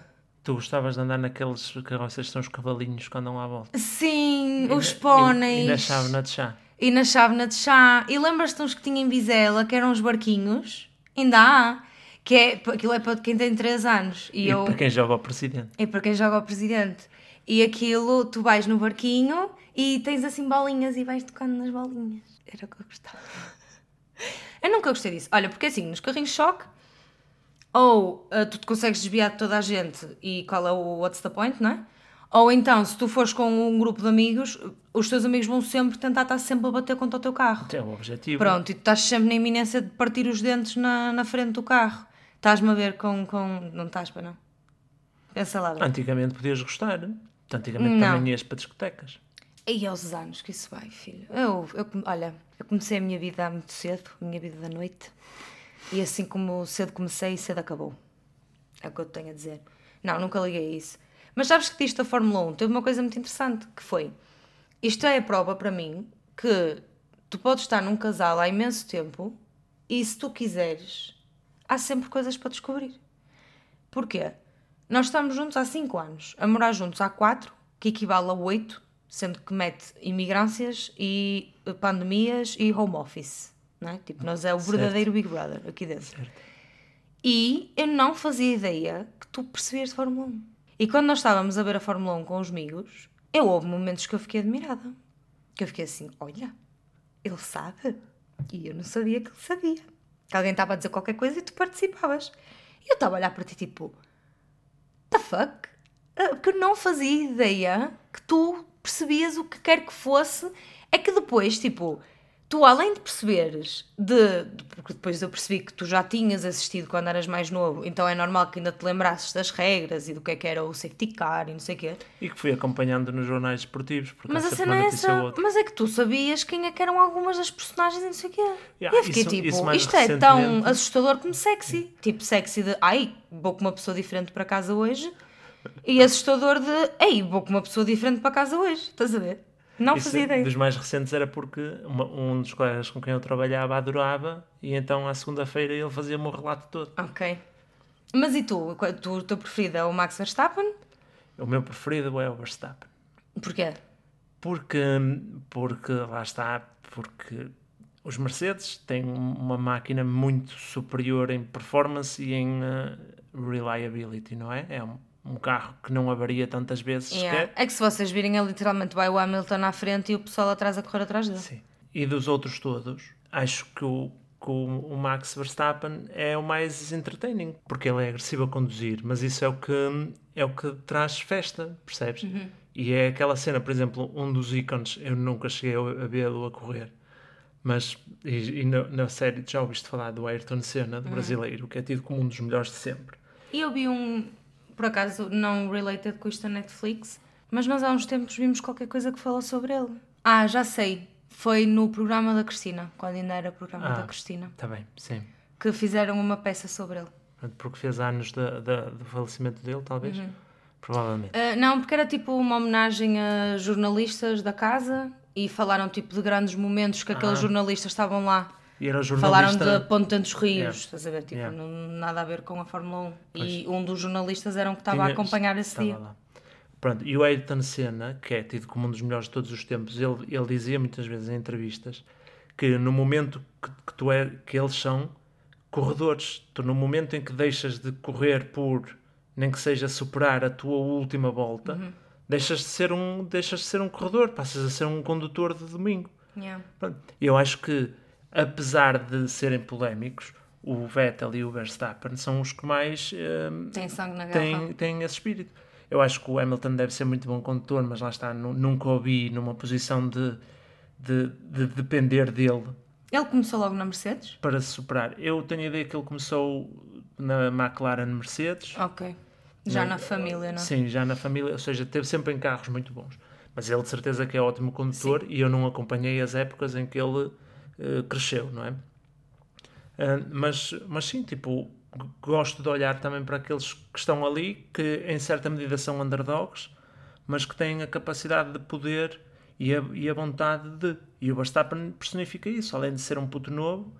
Tu gostavas de andar naqueles carroças que são os cavalinhos que andam à volta? Sim, os E- póneis. E, na chávena de chá. E na chávena de chá. E lembras-te uns que tinham em Vizela, que eram os barquinhos? Ainda há. Que é, aquilo é para quem tem 3 anos. E, E, eu... para quem joga ao presidente. É para quem joga ao presidente. E aquilo, tu vais no barquinho e tens assim bolinhas e vais tocando nas bolinhas. Era o que eu gostava. Eu nunca gostei disso. Olha, porque assim, nos carrinhos de choque, ou ah, tu te consegues desviar de toda a gente e qual é o what's the point, não é? Ou então, se tu fores com um grupo de amigos, os teus amigos vão sempre tentar estar sempre a bater contra o teu carro. É o objetivo. Pronto, e tu estás sempre na iminência de partir os dentes na, na frente do carro. Estás-me a ver com, com. Não estás para não? Pensa lá. bem. Antigamente podias gostar. Antigamente Não. também ias para discotecas. E aos anos que isso vai, filho. Eu, eu, olha, eu comecei a minha vida muito cedo, a minha vida da noite. E assim como cedo comecei, cedo acabou. É o que eu te tenho a dizer. Não, nunca liguei a isso. Mas sabes que disto da Fórmula 1 teve uma coisa muito interessante, que foi... Isto é a prova para mim que tu podes estar num casal há imenso tempo e se tu quiseres, há sempre coisas para descobrir. Porquê? Nós estamos juntos há 5 anos, a morar juntos há 4, que equivale a 8, sendo que mete imigrâncias e eh, pandemias e home office. Não é? Tipo, nós é o verdadeiro Big Brother aqui dentro. E eu não fazia ideia que tu percebias de Fórmula 1. E quando nós estávamos a ver a Fórmula 1 com os amigos, eu houve momentos que eu fiquei admirada. Que eu fiquei assim, olha, ele sabe. E eu não sabia que ele sabia. Que alguém estava a dizer qualquer coisa e tu participavas. E eu estava a olhar para ti tipo, the fuck? Ah, Porque eu não fazia ideia que tu percebias o que quer que fosse. É que depois, tipo, tu além de perceberes, de, de- porque depois eu percebi que tu já tinhas assistido quando eras mais novo, então é normal que ainda te lembrasses das regras e do que é que era o safety car e não sei o quê. E que fui acompanhando nos jornais esportivos. Porque Mas a cena é essa. Mas é que tu sabias quem é que eram algumas das personagens e não sei o quê. Yeah, e eu fiquei isso- tipo, isso isto é tão assustador como sexy. Tipo, sexy de, ai, vou com uma pessoa diferente para casa hoje. E assustador de, ei, vou com uma pessoa diferente para casa hoje. Estás a ver? Não Isso fazia ideia. dos mais recentes era porque uma- um dos colegas com quem eu trabalhava adorava e então à segunda-feira ele fazia-me o relato todo. Ok. Mas e tu? Tu? O teu preferido é o Max Verstappen? O meu preferido é o Verstappen. Porquê? Porque, porque lá está, porque os Mercedes têm um- uma máquina muito superior em performance e em eh, reliability, não é? É um, um carro que não avaria tantas vezes Yeah. sequer. É que se vocês virem, é literalmente vai o Hamilton à frente e o pessoal atrás a correr atrás dele. Sim. E dos outros todos, acho que o, que o, Max Verstappen é o mais entertaining, porque ele é agressivo a conduzir, mas isso é o que, é o que traz festa, percebes? E é aquela cena, por exemplo, um dos ícones, eu nunca cheguei a vê-lo a correr, mas e, e na, na série já ouviste falar do Ayrton Senna, do brasileiro, que é tido como um dos melhores de sempre. E eu vi um, por acaso, não related com isto da Netflix, mas nós há uns tempos vimos qualquer coisa que falou sobre ele. Ah, já sei. Foi no programa da Cristina, quando ainda era programa Ah. da Cristina, Está bem, sim. que fizeram uma peça sobre ele. Porque fez anos da- da- do falecimento dele, talvez? Provavelmente. Ah, não, porque era tipo uma homenagem a jornalistas da casa e falaram tipo de grandes momentos que aqueles Ah. jornalistas estavam lá. E era o Falaram jornalista... de Ponte dos Rios, Yeah. estás a ver? Tipo, Yeah. não, nada a ver com a Fórmula 1. E um dos jornalistas era um que estava a Tinha- acompanhar esse dia. lá. Pronto, e o Ayrton Senna, que é tido como um dos melhores de todos os tempos, ele, ele dizia muitas vezes em entrevistas que no momento que, que tu é, que eles são corredores, tu no momento em que deixas de correr por nem que seja superar a tua última volta, Uhum. deixas de ser um deixas de ser um corredor, passas a ser um condutor de domingo. Yeah. Pronto. Eu acho que, apesar de serem polémicos, o Vettel e o Verstappen são os que mais hum, Tem sangue na têm, têm esse espírito. Eu acho que o Hamilton deve ser muito bom condutor, mas lá está, nu- nunca o vi numa posição de, de, de depender dele Ele começou logo na Mercedes? para se superar. Eu tenho a ideia que ele começou na McLaren Mercedes. Ok. Já Não, na família, não? Sim, já na família, ou seja, teve sempre em carros muito bons. Mas ele de certeza que é ótimo condutor e eu não acompanhei as épocas em que ele eh, cresceu, não é? Uh, mas, mas sim, tipo, gosto de olhar também para aqueles que estão ali, que em certa medida são underdogs, mas que têm a capacidade de poder e a, e a vontade de. E o Verstappen personifica isso, além de ser um puto novo,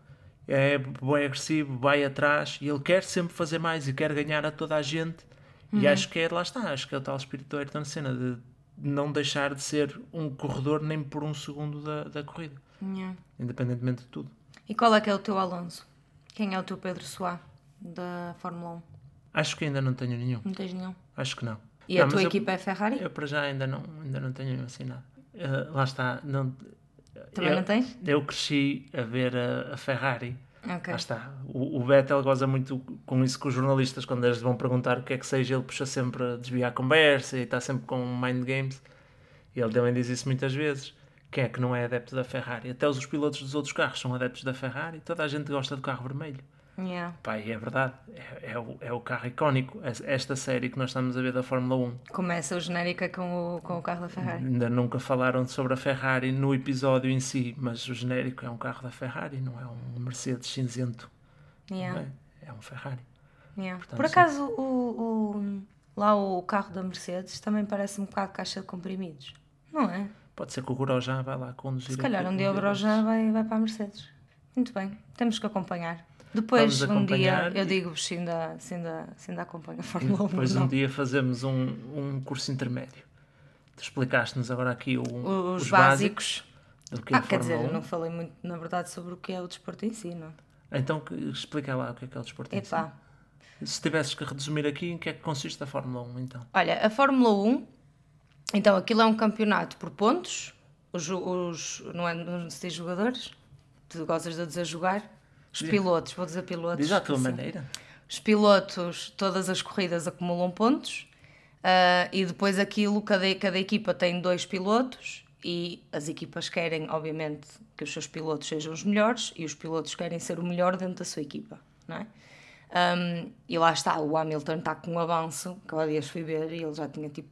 é bem agressivo, vai atrás e ele quer sempre fazer mais e quer ganhar a toda a gente. Uhum. E acho que é, lá está, acho que é o tal espírito do Ayrton Senna de não deixar de ser um corredor nem por um segundo da, da corrida, Yeah. independentemente de tudo. E qual é que é o teu Alonso? Quem é o teu Pedro Soá da Fórmula 1? Acho que ainda não tenho nenhum, Não tens nenhum. acho que não. E Não, a tua mas eu- equipa é Ferrari? Eu para já ainda não, ainda não tenho assim nada. Uh, lá está, não, Também eu, não tens? Eu cresci a ver a, a Ferrari. Ok. Lá está. O, o Vettel goza muito com isso com os jornalistas, quando eles vão perguntar o que é que seja, ele puxa sempre a desviar a conversa e está sempre com mind games. E ele também diz isso muitas vezes. Quem é que não é adepto da Ferrari? Até os pilotos dos outros carros são adeptos da Ferrari. Toda a gente gosta do carro vermelho. Yeah. E é verdade. É, é, o, é o carro icónico. Es- Esta série que nós estamos a ver da Fórmula 1. Começa o genérico é com o, com o carro da Ferrari. Ainda nunca falaram sobre a Ferrari no episódio em si, mas o genérico é um carro da Ferrari, não é um Mercedes cinzento. Yeah. É? é um Ferrari. Yeah. Portanto, Por acaso, o, o- lá o carro da Mercedes também parece um bocado caixa de comprimidos. Não é? Pode ser que o Grosjean vai lá conduzir. Se calhar um dia o. Grosjean vai, vai para a Mercedes. Muito bem, temos que acompanhar. Depois, um dia, eu digo-vos se ainda, se, ainda, se ainda acompanha a Fórmula 1. Depois um dia fazemos um, um curso intermédio. Tu explicaste-nos agora aqui o- Os, os, básicos. do que é Ah, a quer dizer, Fórmula eu 1. não falei muito, na verdade, sobre o que é o desporto em si, não? Então explica lá o que é que é o desporto em si. Epá. Se tivesses que resumir aqui, em que é que consiste a Fórmula 1 então? Olha, a Fórmula 1, então aquilo é um campeonato por pontos. Os, os, não, é, não se diz jogadores? Tu gostas de dizer jogar? Os pilotos, vou dizer pilotos. Diz à tua assim. maneira. Os pilotos, todas as corridas acumulam pontos ah, e depois aquilo, cada, cada equipa tem dois pilotos e as equipas querem, obviamente, que os seus pilotos sejam os melhores e os pilotos querem ser o melhor dentro da sua equipa, não é? Um, e lá está, o Hamilton está com um avanço, que há dias fui ver e ele já tinha tipo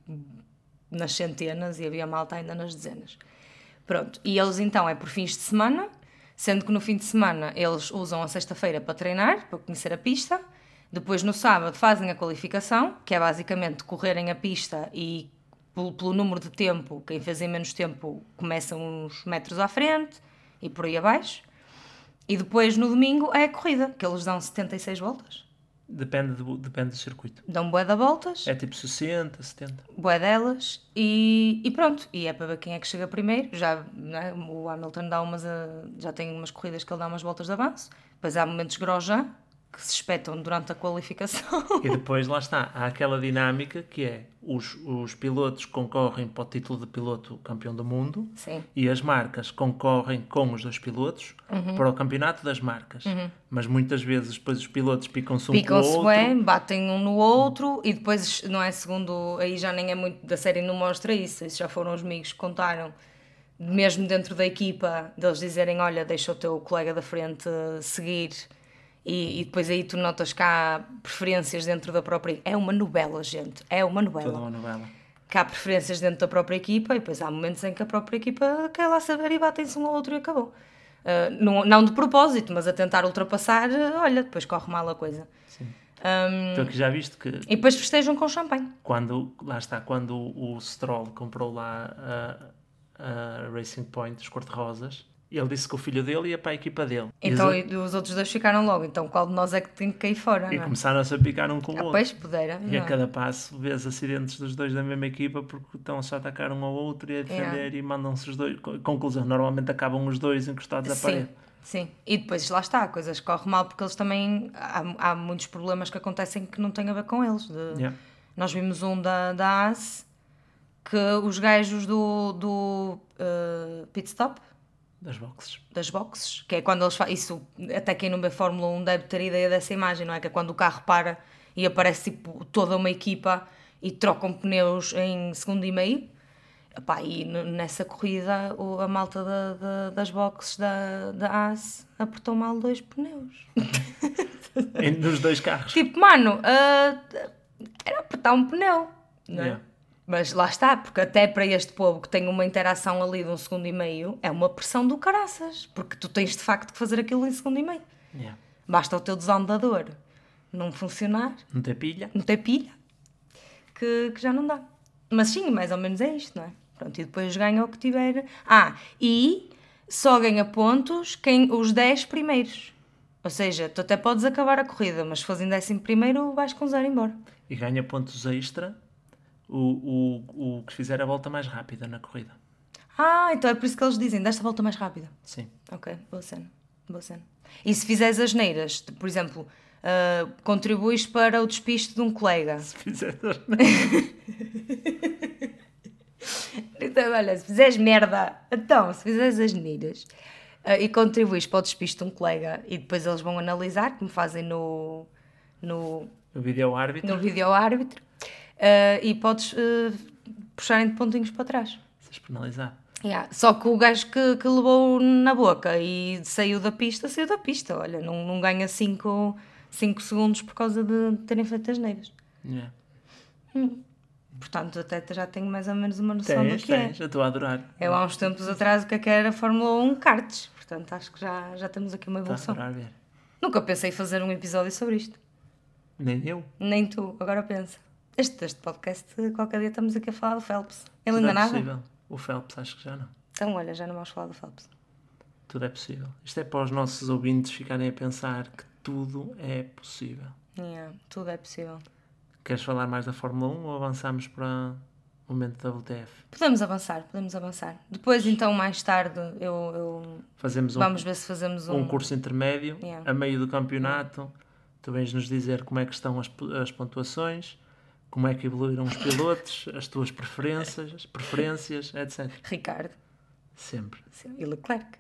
nas centenas e havia malta ainda nas dezenas. Pronto, e eles então é por fins de semana, sendo que no fim de semana eles usam a sexta-feira para treinar, para conhecer a pista, depois no sábado fazem a qualificação, que é basicamente correrem a pista e pelo, pelo número de tempo, quem em menos tempo começa uns metros à frente e por aí abaixo. E depois no domingo é a corrida, que eles dão 76 voltas. Depende do, depende do circuito. Dão bué de voltas, É tipo 60, 70. bué delas, e, e pronto. E é para ver quem é que chega primeiro. Já, né, o Hamilton dá umas, a- já tem umas corridas que ele dá umas voltas de avanço. Depois há momentos Grosjean, que se espetam durante a qualificação. E depois lá está, há aquela dinâmica que é os, os pilotos concorrem para o título de piloto campeão do mundo Sim. e as marcas concorrem com os dois pilotos Uhum. para o campeonato das marcas. Mas muitas vezes depois os pilotos picam-se um Picam-se outro. bem, batem um no outro e depois, não é? Segundo, aí já nem é muito da série, não mostra isso. Isso já foram os amigos que contaram, mesmo dentro da equipa, deles dizerem: Olha, deixa o teu colega da frente seguir. E, e depois aí tu notas que há preferências dentro da própria. É uma novela, gente. É uma novela. Toda uma novela. Que há preferências dentro da própria equipa e depois há momentos em que a própria equipa quer lá saber e batem-se um ao outro e acabou. Ah, não, não de propósito, mas a tentar ultrapassar, ah, olha, depois corre mal a coisa. Sim. Hum. Tu que já viste que E depois festejam com champanhe. quando, lá está, quando o Stroll comprou lá a, a Racing Point, os cor-de-rosas, ele disse que o filho dele ia para a equipa dele. E Então os- e os outros dois ficaram logo. Então qual de nós é que tem que cair fora? e é? começaram-se a picar um com o Ah, outro. pois, pudera. E a não é? cada passo vês acidentes dos dois da mesma equipa porque estão a atacar um ao outro e a defender Yeah. e mandam-se os dois. Co- Conclusão, normalmente acabam os dois encostados à Sim, parede. sim. E depois lá está, a coisas correm mal porque eles também. Há, há muitos problemas que acontecem que não têm a ver com eles. de- Yeah. Nós vimos um da, da AS que os gajos do, do eh, pit stop, Das boxes. das boxes, que é quando eles fazem. Isso, até quem não vê Fórmula 1 deve ter ideia dessa imagem, não é? Que é quando o carro para e aparece tipo toda uma equipa e trocam pneus em segundo e meio. Epá, e nessa corrida o- a malta da, da- das boxes da, da AS apertou mal dois pneus. Nos dois carros. tipo, mano, ah, era apertar um pneu, não é? Yeah. Mas lá está, porque até para este povo que tem uma interação ali de um segundo e meio, é uma pressão do caraças, porque tu tens de facto que fazer aquilo em segundo e meio. Yeah. Basta o teu desandador não funcionar, Não tem pilha? não ter pilha, que, que já não dá. Mas sim, mais ou menos é isto, não é? Pronto, e depois ganha o que tiver. Ah, e só ganha pontos quem os 10 primeiros. Ou seja, tu até podes acabar a corrida, mas se fores em décimo primeiro, vais com zero embora. E ganha pontos extra o, o, o que fizer a volta mais rápida na corrida. Ah, então é por isso que eles dizem, desta volta mais rápida. Sim. Ok, boa cena. Boa cena. E se fizeres as neiras, por exemplo, ah, contribuis para o despiste de um colega. Se fizer. Então, olha, se fizeres merda, então, se fizeres as neiras ah, e contribuis para o despiste de um colega e depois eles vão analisar, como fazem no, no, O vídeo árbitro. no vídeo árbitro, ah, e podes ah, puxarem de pontinhos para trás. Seres penalizado. Yeah. Só que o gajo que, que levou na boca e saiu da pista, saiu da pista. Olha, não, não ganha 5 segundos por causa de terem feito as neiras. Yeah. Portanto, até já tenho mais ou menos uma noção Tens, do que é. tens. Eu estou a adorar. Eu há uns tempos atrás o que é que era Fórmula 1 karts. Portanto, acho que já, já temos aqui uma Estou a evolução. adorar ver. Nunca pensei fazer um episódio sobre isto. Nem eu. Nem tu, agora pensa. Este, este podcast, qualquer dia estamos aqui a falar do Phelps. Ele Tudo ainda é nada? possível. O Phelps acho que já não. Então, olha, já não vamos falar do Phelps. Tudo é possível. Isto é para os nossos ouvintes ficarem a pensar que tudo é possível. Yeah, tudo é possível. Queres falar mais da Fórmula 1 ou avançamos para o momento da WTF? Podemos avançar, podemos avançar. Depois, então, mais tarde, eu, eu- Fazemos um, vamos ver se fazemos um. um curso intermédio Yeah. a meio do campeonato. Tu vens nos dizer como é que estão as, as pontuações, como é que evoluíram os pilotos, as tuas preferências, as preferências, etc. Ricardo Sempre. e Leclerc.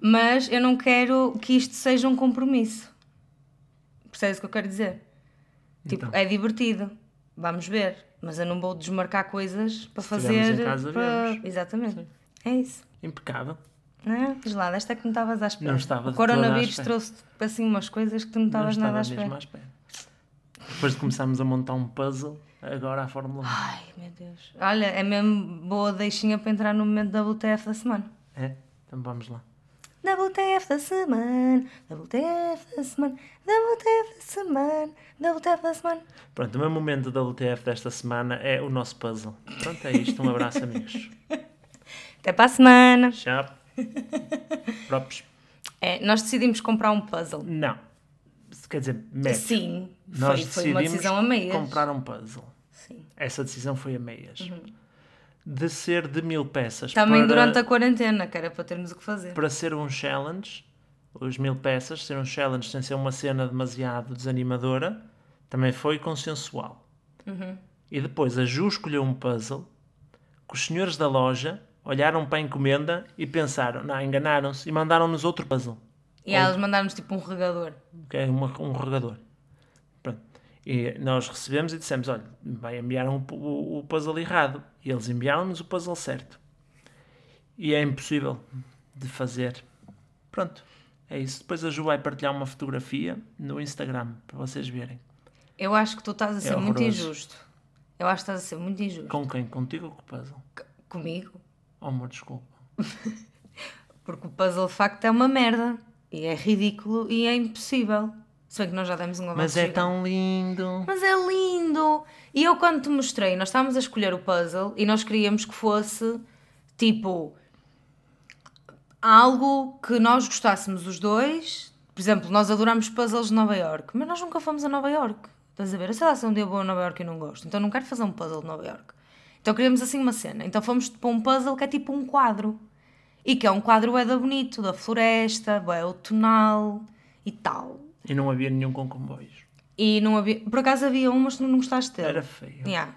Mas eu não quero que isto seja um compromisso. Percebes o que eu quero dizer? Tipo, Então. é divertido, vamos ver, mas eu não vou desmarcar coisas para Se fazer. em casa, para... vemos. Exatamente. É isso. Impecável. Não é? Diz lá, desta é que não estavas à espera. Não estava o coronavírus trouxe assim umas coisas que tu não estavas nada à espera. mesmo à espera. Depois de começarmos a montar um puzzle, agora a Fórmula 1. Ai, meu Deus. Olha, é mesmo boa deixinha para entrar no momento da WTF da semana. É? Então vamos lá. WTF da semana, WTF da semana, WTF da semana, WTF da semana. Pronto, o meu momento da WTF desta semana é o nosso puzzle. Pronto, é isto. Um abraço, amigos. Até para a semana. Tchau. Próprios. É, nós decidimos comprar um puzzle. Não. Quer dizer, médio. Sim, Nós foi, foi uma decisão a meias. comprar um puzzle. Sim. Essa decisão foi a meias. De ser de mil peças. Também para, durante a quarentena, que era para termos o que fazer. para ser um challenge, os mil peças, ser um challenge sem ser uma cena demasiado desanimadora, também foi consensual. Uhum. E depois a Ju escolheu um puzzle que os senhores da loja olharam para a encomenda e pensaram, não, enganaram-se e mandaram-nos outro puzzle. E elas mandaram-nos tipo um regador. que é uma- um regador. Pronto. E nós recebemos e dissemos: olha, vai enviar um- o, o puzzle errado. E eles enviaram-nos o puzzle certo. E é impossível de fazer. Pronto. É isso. Depois a Ju vai partilhar uma fotografia no Instagram para vocês verem. Eu acho que tu estás a ser muito É horroroso. injusto. Eu acho que estás a ser muito injusto. Com quem? Contigo ou com o puzzle? Comigo. Oh, amor, desculpa. Porque o puzzle de facto é uma merda. E é ridículo e é impossível. Se bem que nós já demos um avanço Mas é gigante. tão lindo. Mas é lindo! E eu quando te mostrei, nós estávamos a escolher o puzzle e nós queríamos que fosse tipo algo que nós gostássemos os dois. Por exemplo, nós adoramos puzzles de Nova York, mas nós nunca fomos a Nova York. Estás a ver? Eu sei lá se um dia vou a Nova York e não gosto, então não quero fazer um puzzle de Nova York. Então queríamos assim uma cena. Então fomos para um puzzle que é tipo um quadro. E que é um quadro é da bonito, da floresta, é o tonal e tal. E não havia nenhum com comboios. E não havia. Por acaso havia um, mas tu não gostaste dele. Era feio. Yeah.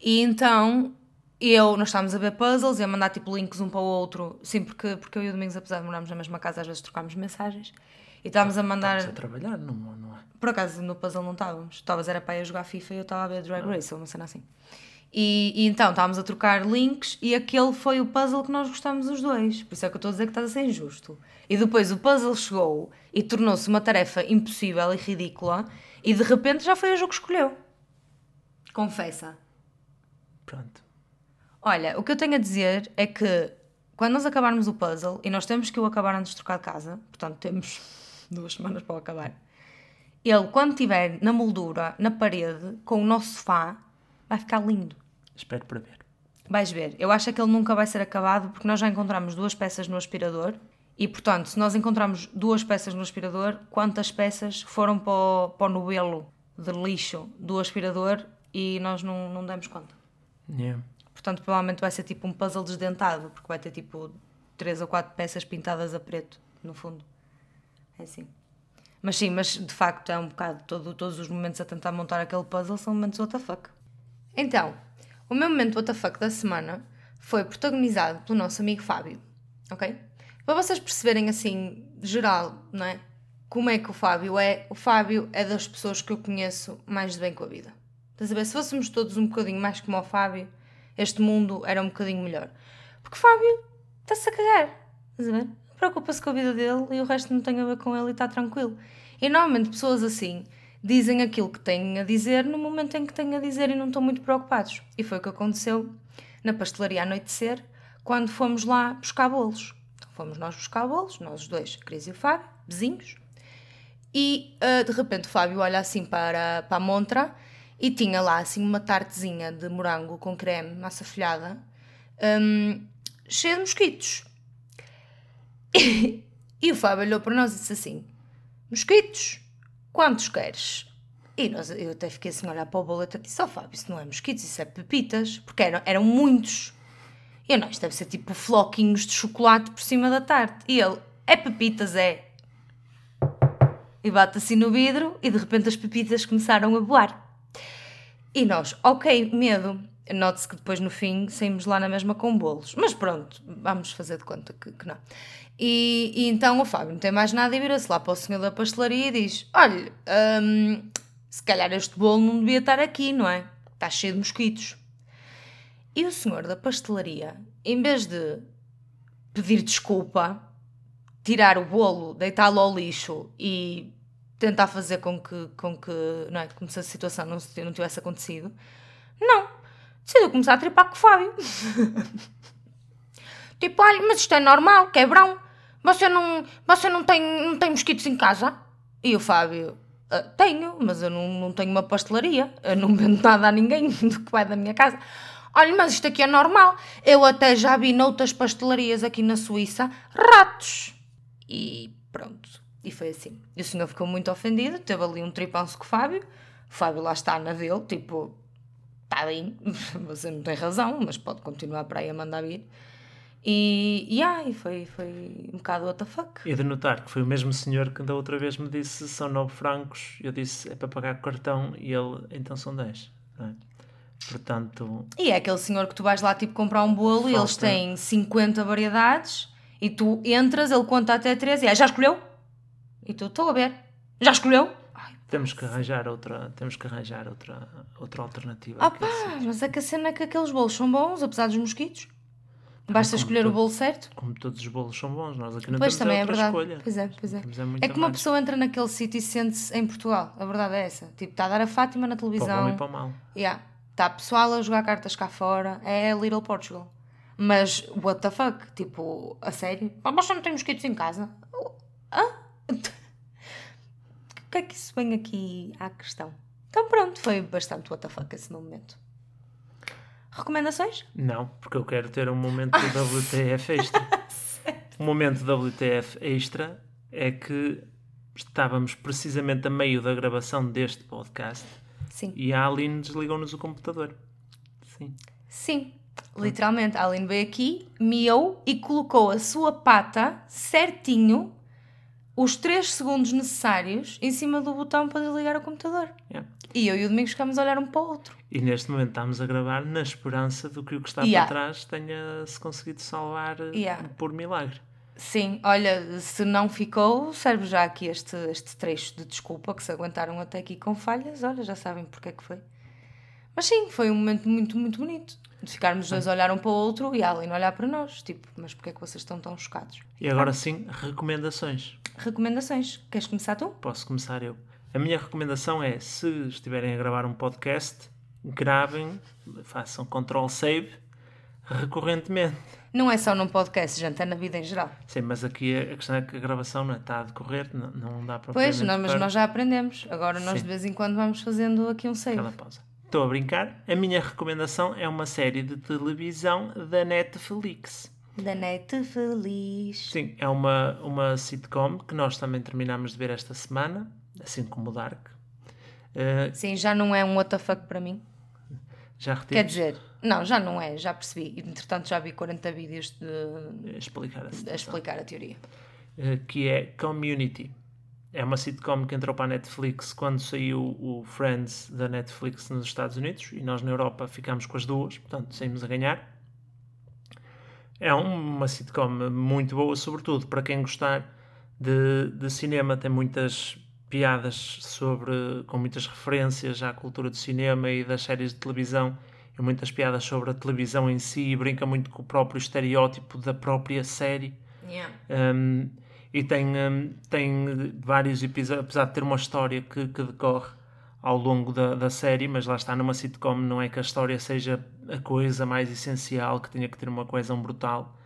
E então eu, nós estávamos a ver puzzles e a mandar tipo links um para o outro, sim, porque, porque eu e o Domingos, apesar de morarmos na mesma casa, às vezes trocámos mensagens. E estávamos a mandar. Estamos a trabalhar, não, não é? Por acaso no puzzle não estávamos. Estavas era para ir jogar FIFA e eu estava a ver Drag Race ou uma cena assim. E, e então estávamos a trocar links e aquele foi o puzzle que nós gostamos os dois. Por isso é que eu estou a dizer que estás a ser injusto. E depois o puzzle chegou e tornou-se uma tarefa impossível e ridícula e de repente já foi o jogo que escolheu. Confessa. Pronto. Olha, o que eu tenho a dizer é que quando nós acabarmos o puzzle, e nós temos que o acabar antes de trocar de casa, portanto temos duas semanas para o acabar. Ele, quando estiver na moldura, na parede, com o nosso sofá, vai ficar lindo. Espero para ver. Vais ver. Eu acho que ele nunca vai ser acabado porque nós já encontramos duas peças no aspirador e, portanto, se nós encontramos duas peças no aspirador, quantas peças foram para o, para o novelo de lixo do aspirador e nós não, não demos conta. Yeah. Portanto, provavelmente vai ser tipo um puzzle desdentado, porque vai ter tipo três ou quatro peças pintadas a preto, no fundo. É assim. Mas sim, mas de facto é um bocado. Todo, todos os momentos a tentar montar aquele puzzle são momentos WTF. Então, o meu momento WTF da semana foi protagonizado pelo nosso amigo Fábio, ok? Para vocês perceberem assim, geral, não é? Como é que o Fábio é? O Fábio é das pessoas que eu conheço mais de bem com a vida. Estás a ver? Se fôssemos todos um bocadinho mais como o Fábio, este mundo era um bocadinho melhor. Porque o Fábio está-se a cagar. Estás a ver? Preocupa-se com a vida dele e o resto não tem a ver com ele e está tranquilo. E normalmente pessoas assim dizem aquilo que têm a dizer no momento em que têm a dizer e não estão muito preocupados. E foi o que aconteceu na pastelaria Anoitecer, quando fomos lá buscar bolos. Então, fomos nós buscar bolos, nós os dois, a Cris e o Fábio, vizinhos, e uh, de repente o Fábio olha assim para, para a montra e tinha lá assim uma tartezinha de morango com creme, massa folhada, um, cheia de mosquitos. E, o Fábio olhou para nós e disse assim: Mosquitos, quantos queres? E nós, eu até fiquei assim a olhar para o bolo e disse: Ó oh, Fábio, isso não é mosquitos, isso é pepitas, porque eram, eram muitos. E eu, não, isto deve ser tipo floquinhos de chocolate por cima da tarte. E ele: É pepitas, é e bate assim no vidro e de repente as pepitas começaram a voar. E nós, ok, medo. Note-se que depois no fim saímos lá na mesma com bolos. Mas pronto, vamos fazer de conta que, que não. E, e, então o Fábio não tem mais nada e vira-se lá para o senhor da pastelaria e diz: Olha, hum, se calhar este bolo não devia estar aqui, não é? Está cheio de mosquitos. E o senhor da pastelaria, em vez de pedir desculpa, tirar o bolo, deitá-lo ao lixo e tentar fazer com que, com que não é, como se a situação não, não tivesse acontecido. Não. Decidiu começar a tripar com o Fábio. tipo, olha, mas isto é normal, quebrão. Você não, você não, tem, não tem mosquitos em casa? E o Fábio, ah, tenho, mas eu não, não tenho uma pastelaria. Eu não vendo nada a ninguém do que vai da minha casa. Olha, mas isto aqui é normal. Eu até já vi noutras pastelarias aqui na Suíça ratos. E pronto. E foi assim. E o senhor ficou muito ofendido, teve ali um tripanço com o Fábio. O Fábio lá está na dele, tipo, está bem, você não tem razão, mas pode continuar para aí a mandar vir. E, e, ah, e foi, foi um bocado what the fuck. E de notar que foi o mesmo senhor que da outra vez me disse são 9 francos, eu disse é para pagar cartão e ele então são 10. É? Portanto. E é aquele senhor que tu vais lá tipo comprar um bolo falta... e eles têm 50 variedades e tu entras, ele conta até 3 e ah, já escolheu? E tu, estou a ver, já escolheu? Temos que arranjar outra, temos que arranjar outra, outra alternativa. Ah pá, mas é que a cena é que aqueles bolos são bons, apesar dos mosquitos. Basta escolher todo, o bolo certo. Como todos os bolos são bons, nós aqui não pois temos também é verdade. escolha. Pois é, pois é. É, é que uma mais. pessoa entra naquele sítio e sente-se em Portugal. A verdade é essa. Tipo, está a dar a Fátima na televisão. Para o bom e para o mal. Yeah. Está pessoal a jogar cartas cá fora. É Little Portugal. Mas, what the fuck? Tipo, a sério? Mas você não tem mosquitos em casa? Hã? O que é que isso vem aqui à questão? Então pronto, foi bastante what the fuck esse momento. Recomendações? Não, porque eu quero ter um momento de WTF extra. o momento WTF extra é que estávamos precisamente a meio da gravação deste podcast Sim. e a Aline desligou-nos o computador. Sim. Sim, literalmente. A Aline veio aqui, miou e colocou a sua pata certinho os 3 segundos necessários em cima do botão para desligar o computador. Yeah. E eu e o Domingos ficamos a olhar um para o outro. E neste momento estamos a gravar na esperança de que o que está yeah. para trás tenha-se conseguido salvar eh, yeah. por milagre. Sim, olha, se não ficou, serve já aqui este, este trecho de desculpa que se aguentaram até aqui com falhas. Olha, já sabem porque é que foi. Mas sim, foi um momento muito, muito bonito. De ficarmos dois a olhar um para o outro e a Aline olhar para nós. Tipo, mas porquê é que vocês estão tão chocados? E agora sim, recomendações. Recomendações. Queres começar tu? Posso começar eu. A minha recomendação é, se estiverem a gravar um podcast, gravem, façam Ctrl Save, recorrentemente. Não é só num podcast, gente, é na vida em geral. Sim, mas aqui a questão é que a gravação não é, está a decorrer, não, não dá para Pois, não, mas nós já aprendemos. Agora nós Sim. de vez em quando vamos fazendo aqui um save. Aquela pausa. Estou a brincar. A minha recomendação é uma série de televisão da Netflix. Da net feliz. Sim, é uma, uma sitcom que nós também terminámos de ver esta semana, assim como o Dark. Uh, Sim, já não é um WTF para mim. já Quer retiro dizer, não, já não é, já percebi. Entretanto, já vi 40 vídeos de, explicar a explicar a teoria. Uh, que é Community. É uma sitcom que entrou para a Netflix quando saiu o Friends da Netflix nos Estados Unidos e nós na Europa ficámos com as duas, portanto saímos a ganhar. É uma sitcom muito boa, sobretudo para quem gostar de, de cinema. Tem muitas piadas sobre, com muitas referências à cultura do cinema e das séries de televisão e muitas piadas sobre a televisão em si e brinca muito com o próprio estereótipo da própria série. Um, e tem, um, tem vários episódios, apesar de ter uma história que, que decorre ao longo da, da série, mas lá está numa sitcom, não é que a história seja a coisa mais essencial, que tenha que ter uma coesão brutal.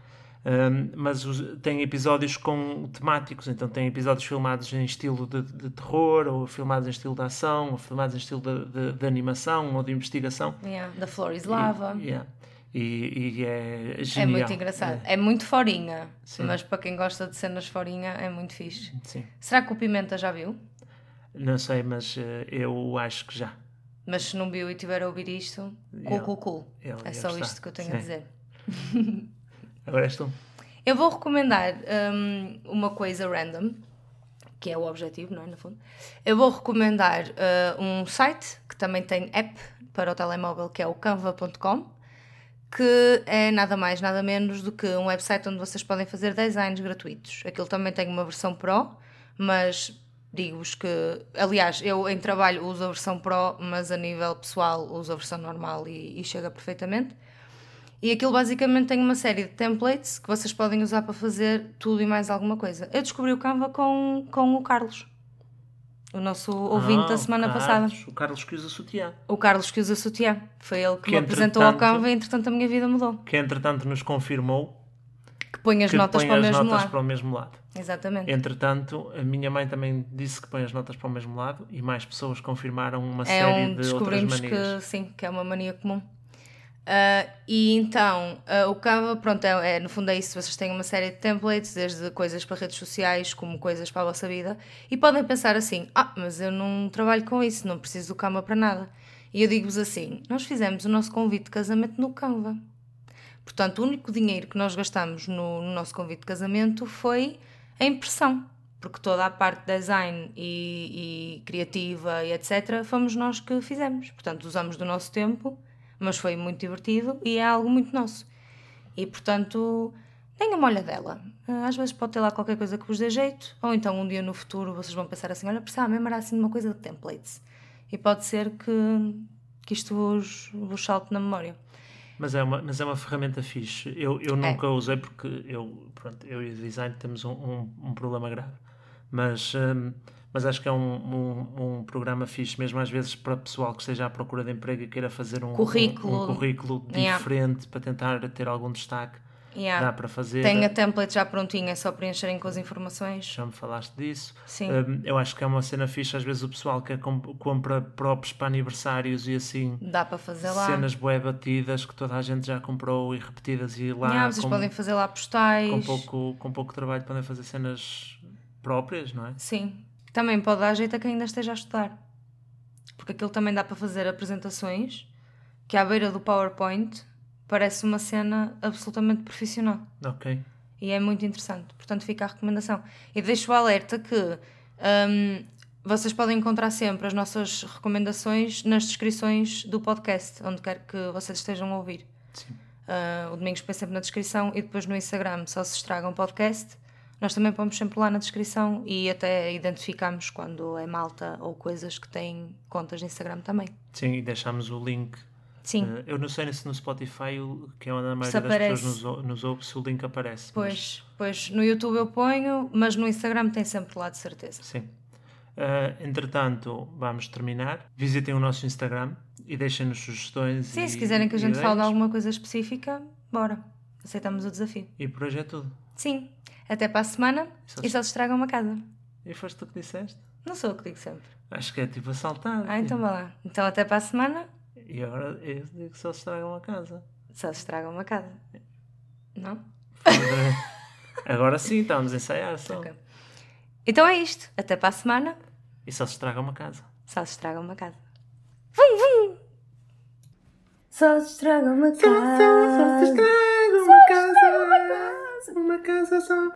Um, mas os, tem episódios com temáticos, então tem episódios filmados em estilo de, de terror, ou filmados em estilo de ação, ou filmados em estilo de, de, de animação ou de investigação. Yeah. The Floor is Lava. E, yeah. e, e é É genial. muito engraçado. É, muito forinha, Sim. mas para quem gosta de cenas forinha é muito fixe. Sim. Será que o Pimenta já viu? Não sei, mas eh, eu acho que já. Mas se não viu e tiver a ouvir isto, cool, cool. ele É só isto que eu tenho a Sim. dizer. Agora és tu. Eu vou recomendar hum, uma coisa random, que é o objetivo, não é? No fundo. Eu vou recomendar uh, um site que também tem app para o telemóvel, que é o canva.com, que é nada mais, nada menos do que um website onde vocês podem fazer designs gratuitos. Aquilo também tem uma versão Pro, mas digo-vos que, aliás, eu em trabalho uso a versão Pro, mas a nível pessoal uso a versão normal e, e chega perfeitamente. E aquilo basicamente tem uma série de templates que vocês podem usar para fazer tudo e mais alguma coisa. Eu descobri o Canva com, com o Carlos, o nosso ouvinte Ah, da semana Carlos, passada. O Carlos que usa sutiã. O Carlos que usa sutiã. Foi ele que, Que, me apresentou ao Canva e entretanto a minha vida mudou. Que entretanto nos confirmou Que põe as que notas põe para o as notas para o mesmo lado. Exatamente. Entretanto, a minha mãe também disse que põe as notas para o mesmo lado e mais pessoas confirmaram uma É série um, de outras descobrimos manias. que sim, que é uma mania comum. Ah, e então, ah, o Canva, pronto, é, é, no fundo é isso, vocês têm uma série de templates, desde coisas para redes sociais, como coisas para a vossa vida, e podem pensar assim, ah, mas eu não trabalho com isso, não preciso do Canva para nada. E eu digo-vos assim, nós fizemos o nosso convite de casamento no Canva. Portanto, o único dinheiro que nós gastamos no, no nosso convite de casamento foi a impressão, porque toda a parte de design e, e criativa e etc. fomos nós que fizemos. Portanto, usamos do nosso tempo, mas foi muito divertido e é algo muito nosso. E portanto, deem uma olhadela. Ah, Às vezes pode ter lá qualquer coisa que vos dê jeito, ou então um dia no futuro vocês vão pensar assim: olha, precisava mesmo era assim de uma coisa de templates. E pode ser que, que isto vos, vos salte na memória. Mas é uma, mas é uma ferramenta fixe. Eu, É. eu nunca usei porque eu, pronto, eu e o design temos um, um, um problema grave. Mas, hum, mas acho que é um, um, um programa fixe, mesmo às vezes para pessoal que esteja à procura de emprego e queira fazer um Currículo. um, um currículo Yeah. diferente para tentar ter algum destaque. Yeah. Dá para fazer. Tem a template já prontinha, é só preencherem com as informações. Já me falaste disso. Sim. Hum, eu acho que é uma cena fixe. Às vezes o pessoal que compra próprios para aniversários e assim. Dá para fazer lá. Cenas bué batidas que toda a gente já comprou e repetidas e lá Yeah, vocês com, podem fazer lá postais. com, pouco, com pouco trabalho podem fazer cenas próprias, não é? Sim. Também pode dar jeito a quem ainda esteja a estudar. Porque aquilo também dá para fazer apresentações que à beira do PowerPoint parece uma cena absolutamente profissional. Ok. E é muito interessante. Portanto, fica a recomendação. E deixo o alerta que hum, vocês podem encontrar sempre as nossas recomendações nas descrições do podcast, onde quer que vocês estejam a ouvir. Sim. Uh, o Domingos põe sempre na descrição e depois no Instagram, só se estraga um podcast, nós também pomos sempre lá na descrição e até identificamos quando é malta ou coisas que têm contas de Instagram também. Sim, e deixamos o link. Sim, Eh, eu não sei se no Spotify, o- que é onde a maioria das aparece. pessoas nos, nos ouve, se o link aparece. mas- pois, pois no YouTube eu ponho, mas no Instagram tem sempre lá de certeza. Sim. Eh, entretanto, vamos terminar. Visitem o nosso Instagram e deixem-nos sugestões. Sim, e- se quiserem que a gente fale de alguma coisa específica, Bora. Aceitamos o desafio. E por hoje é tudo. Sim. Até para a semana Só e só se estraga uma casa. E foste tu que disseste? Não sou eu que digo sempre. Acho que é tipo assaltar. Ah, então vá lá. Então até para a semana E agora eu digo que só se estraga uma casa. só se estraga uma casa. Não? agora sim, estamos a ensaiar só. Ok. Então é isto. Até para a semana E só se estraga uma casa. só se estraga uma casa. Vum, vum. Só se estraga uma casa. estraga uma casa. Uma casa só.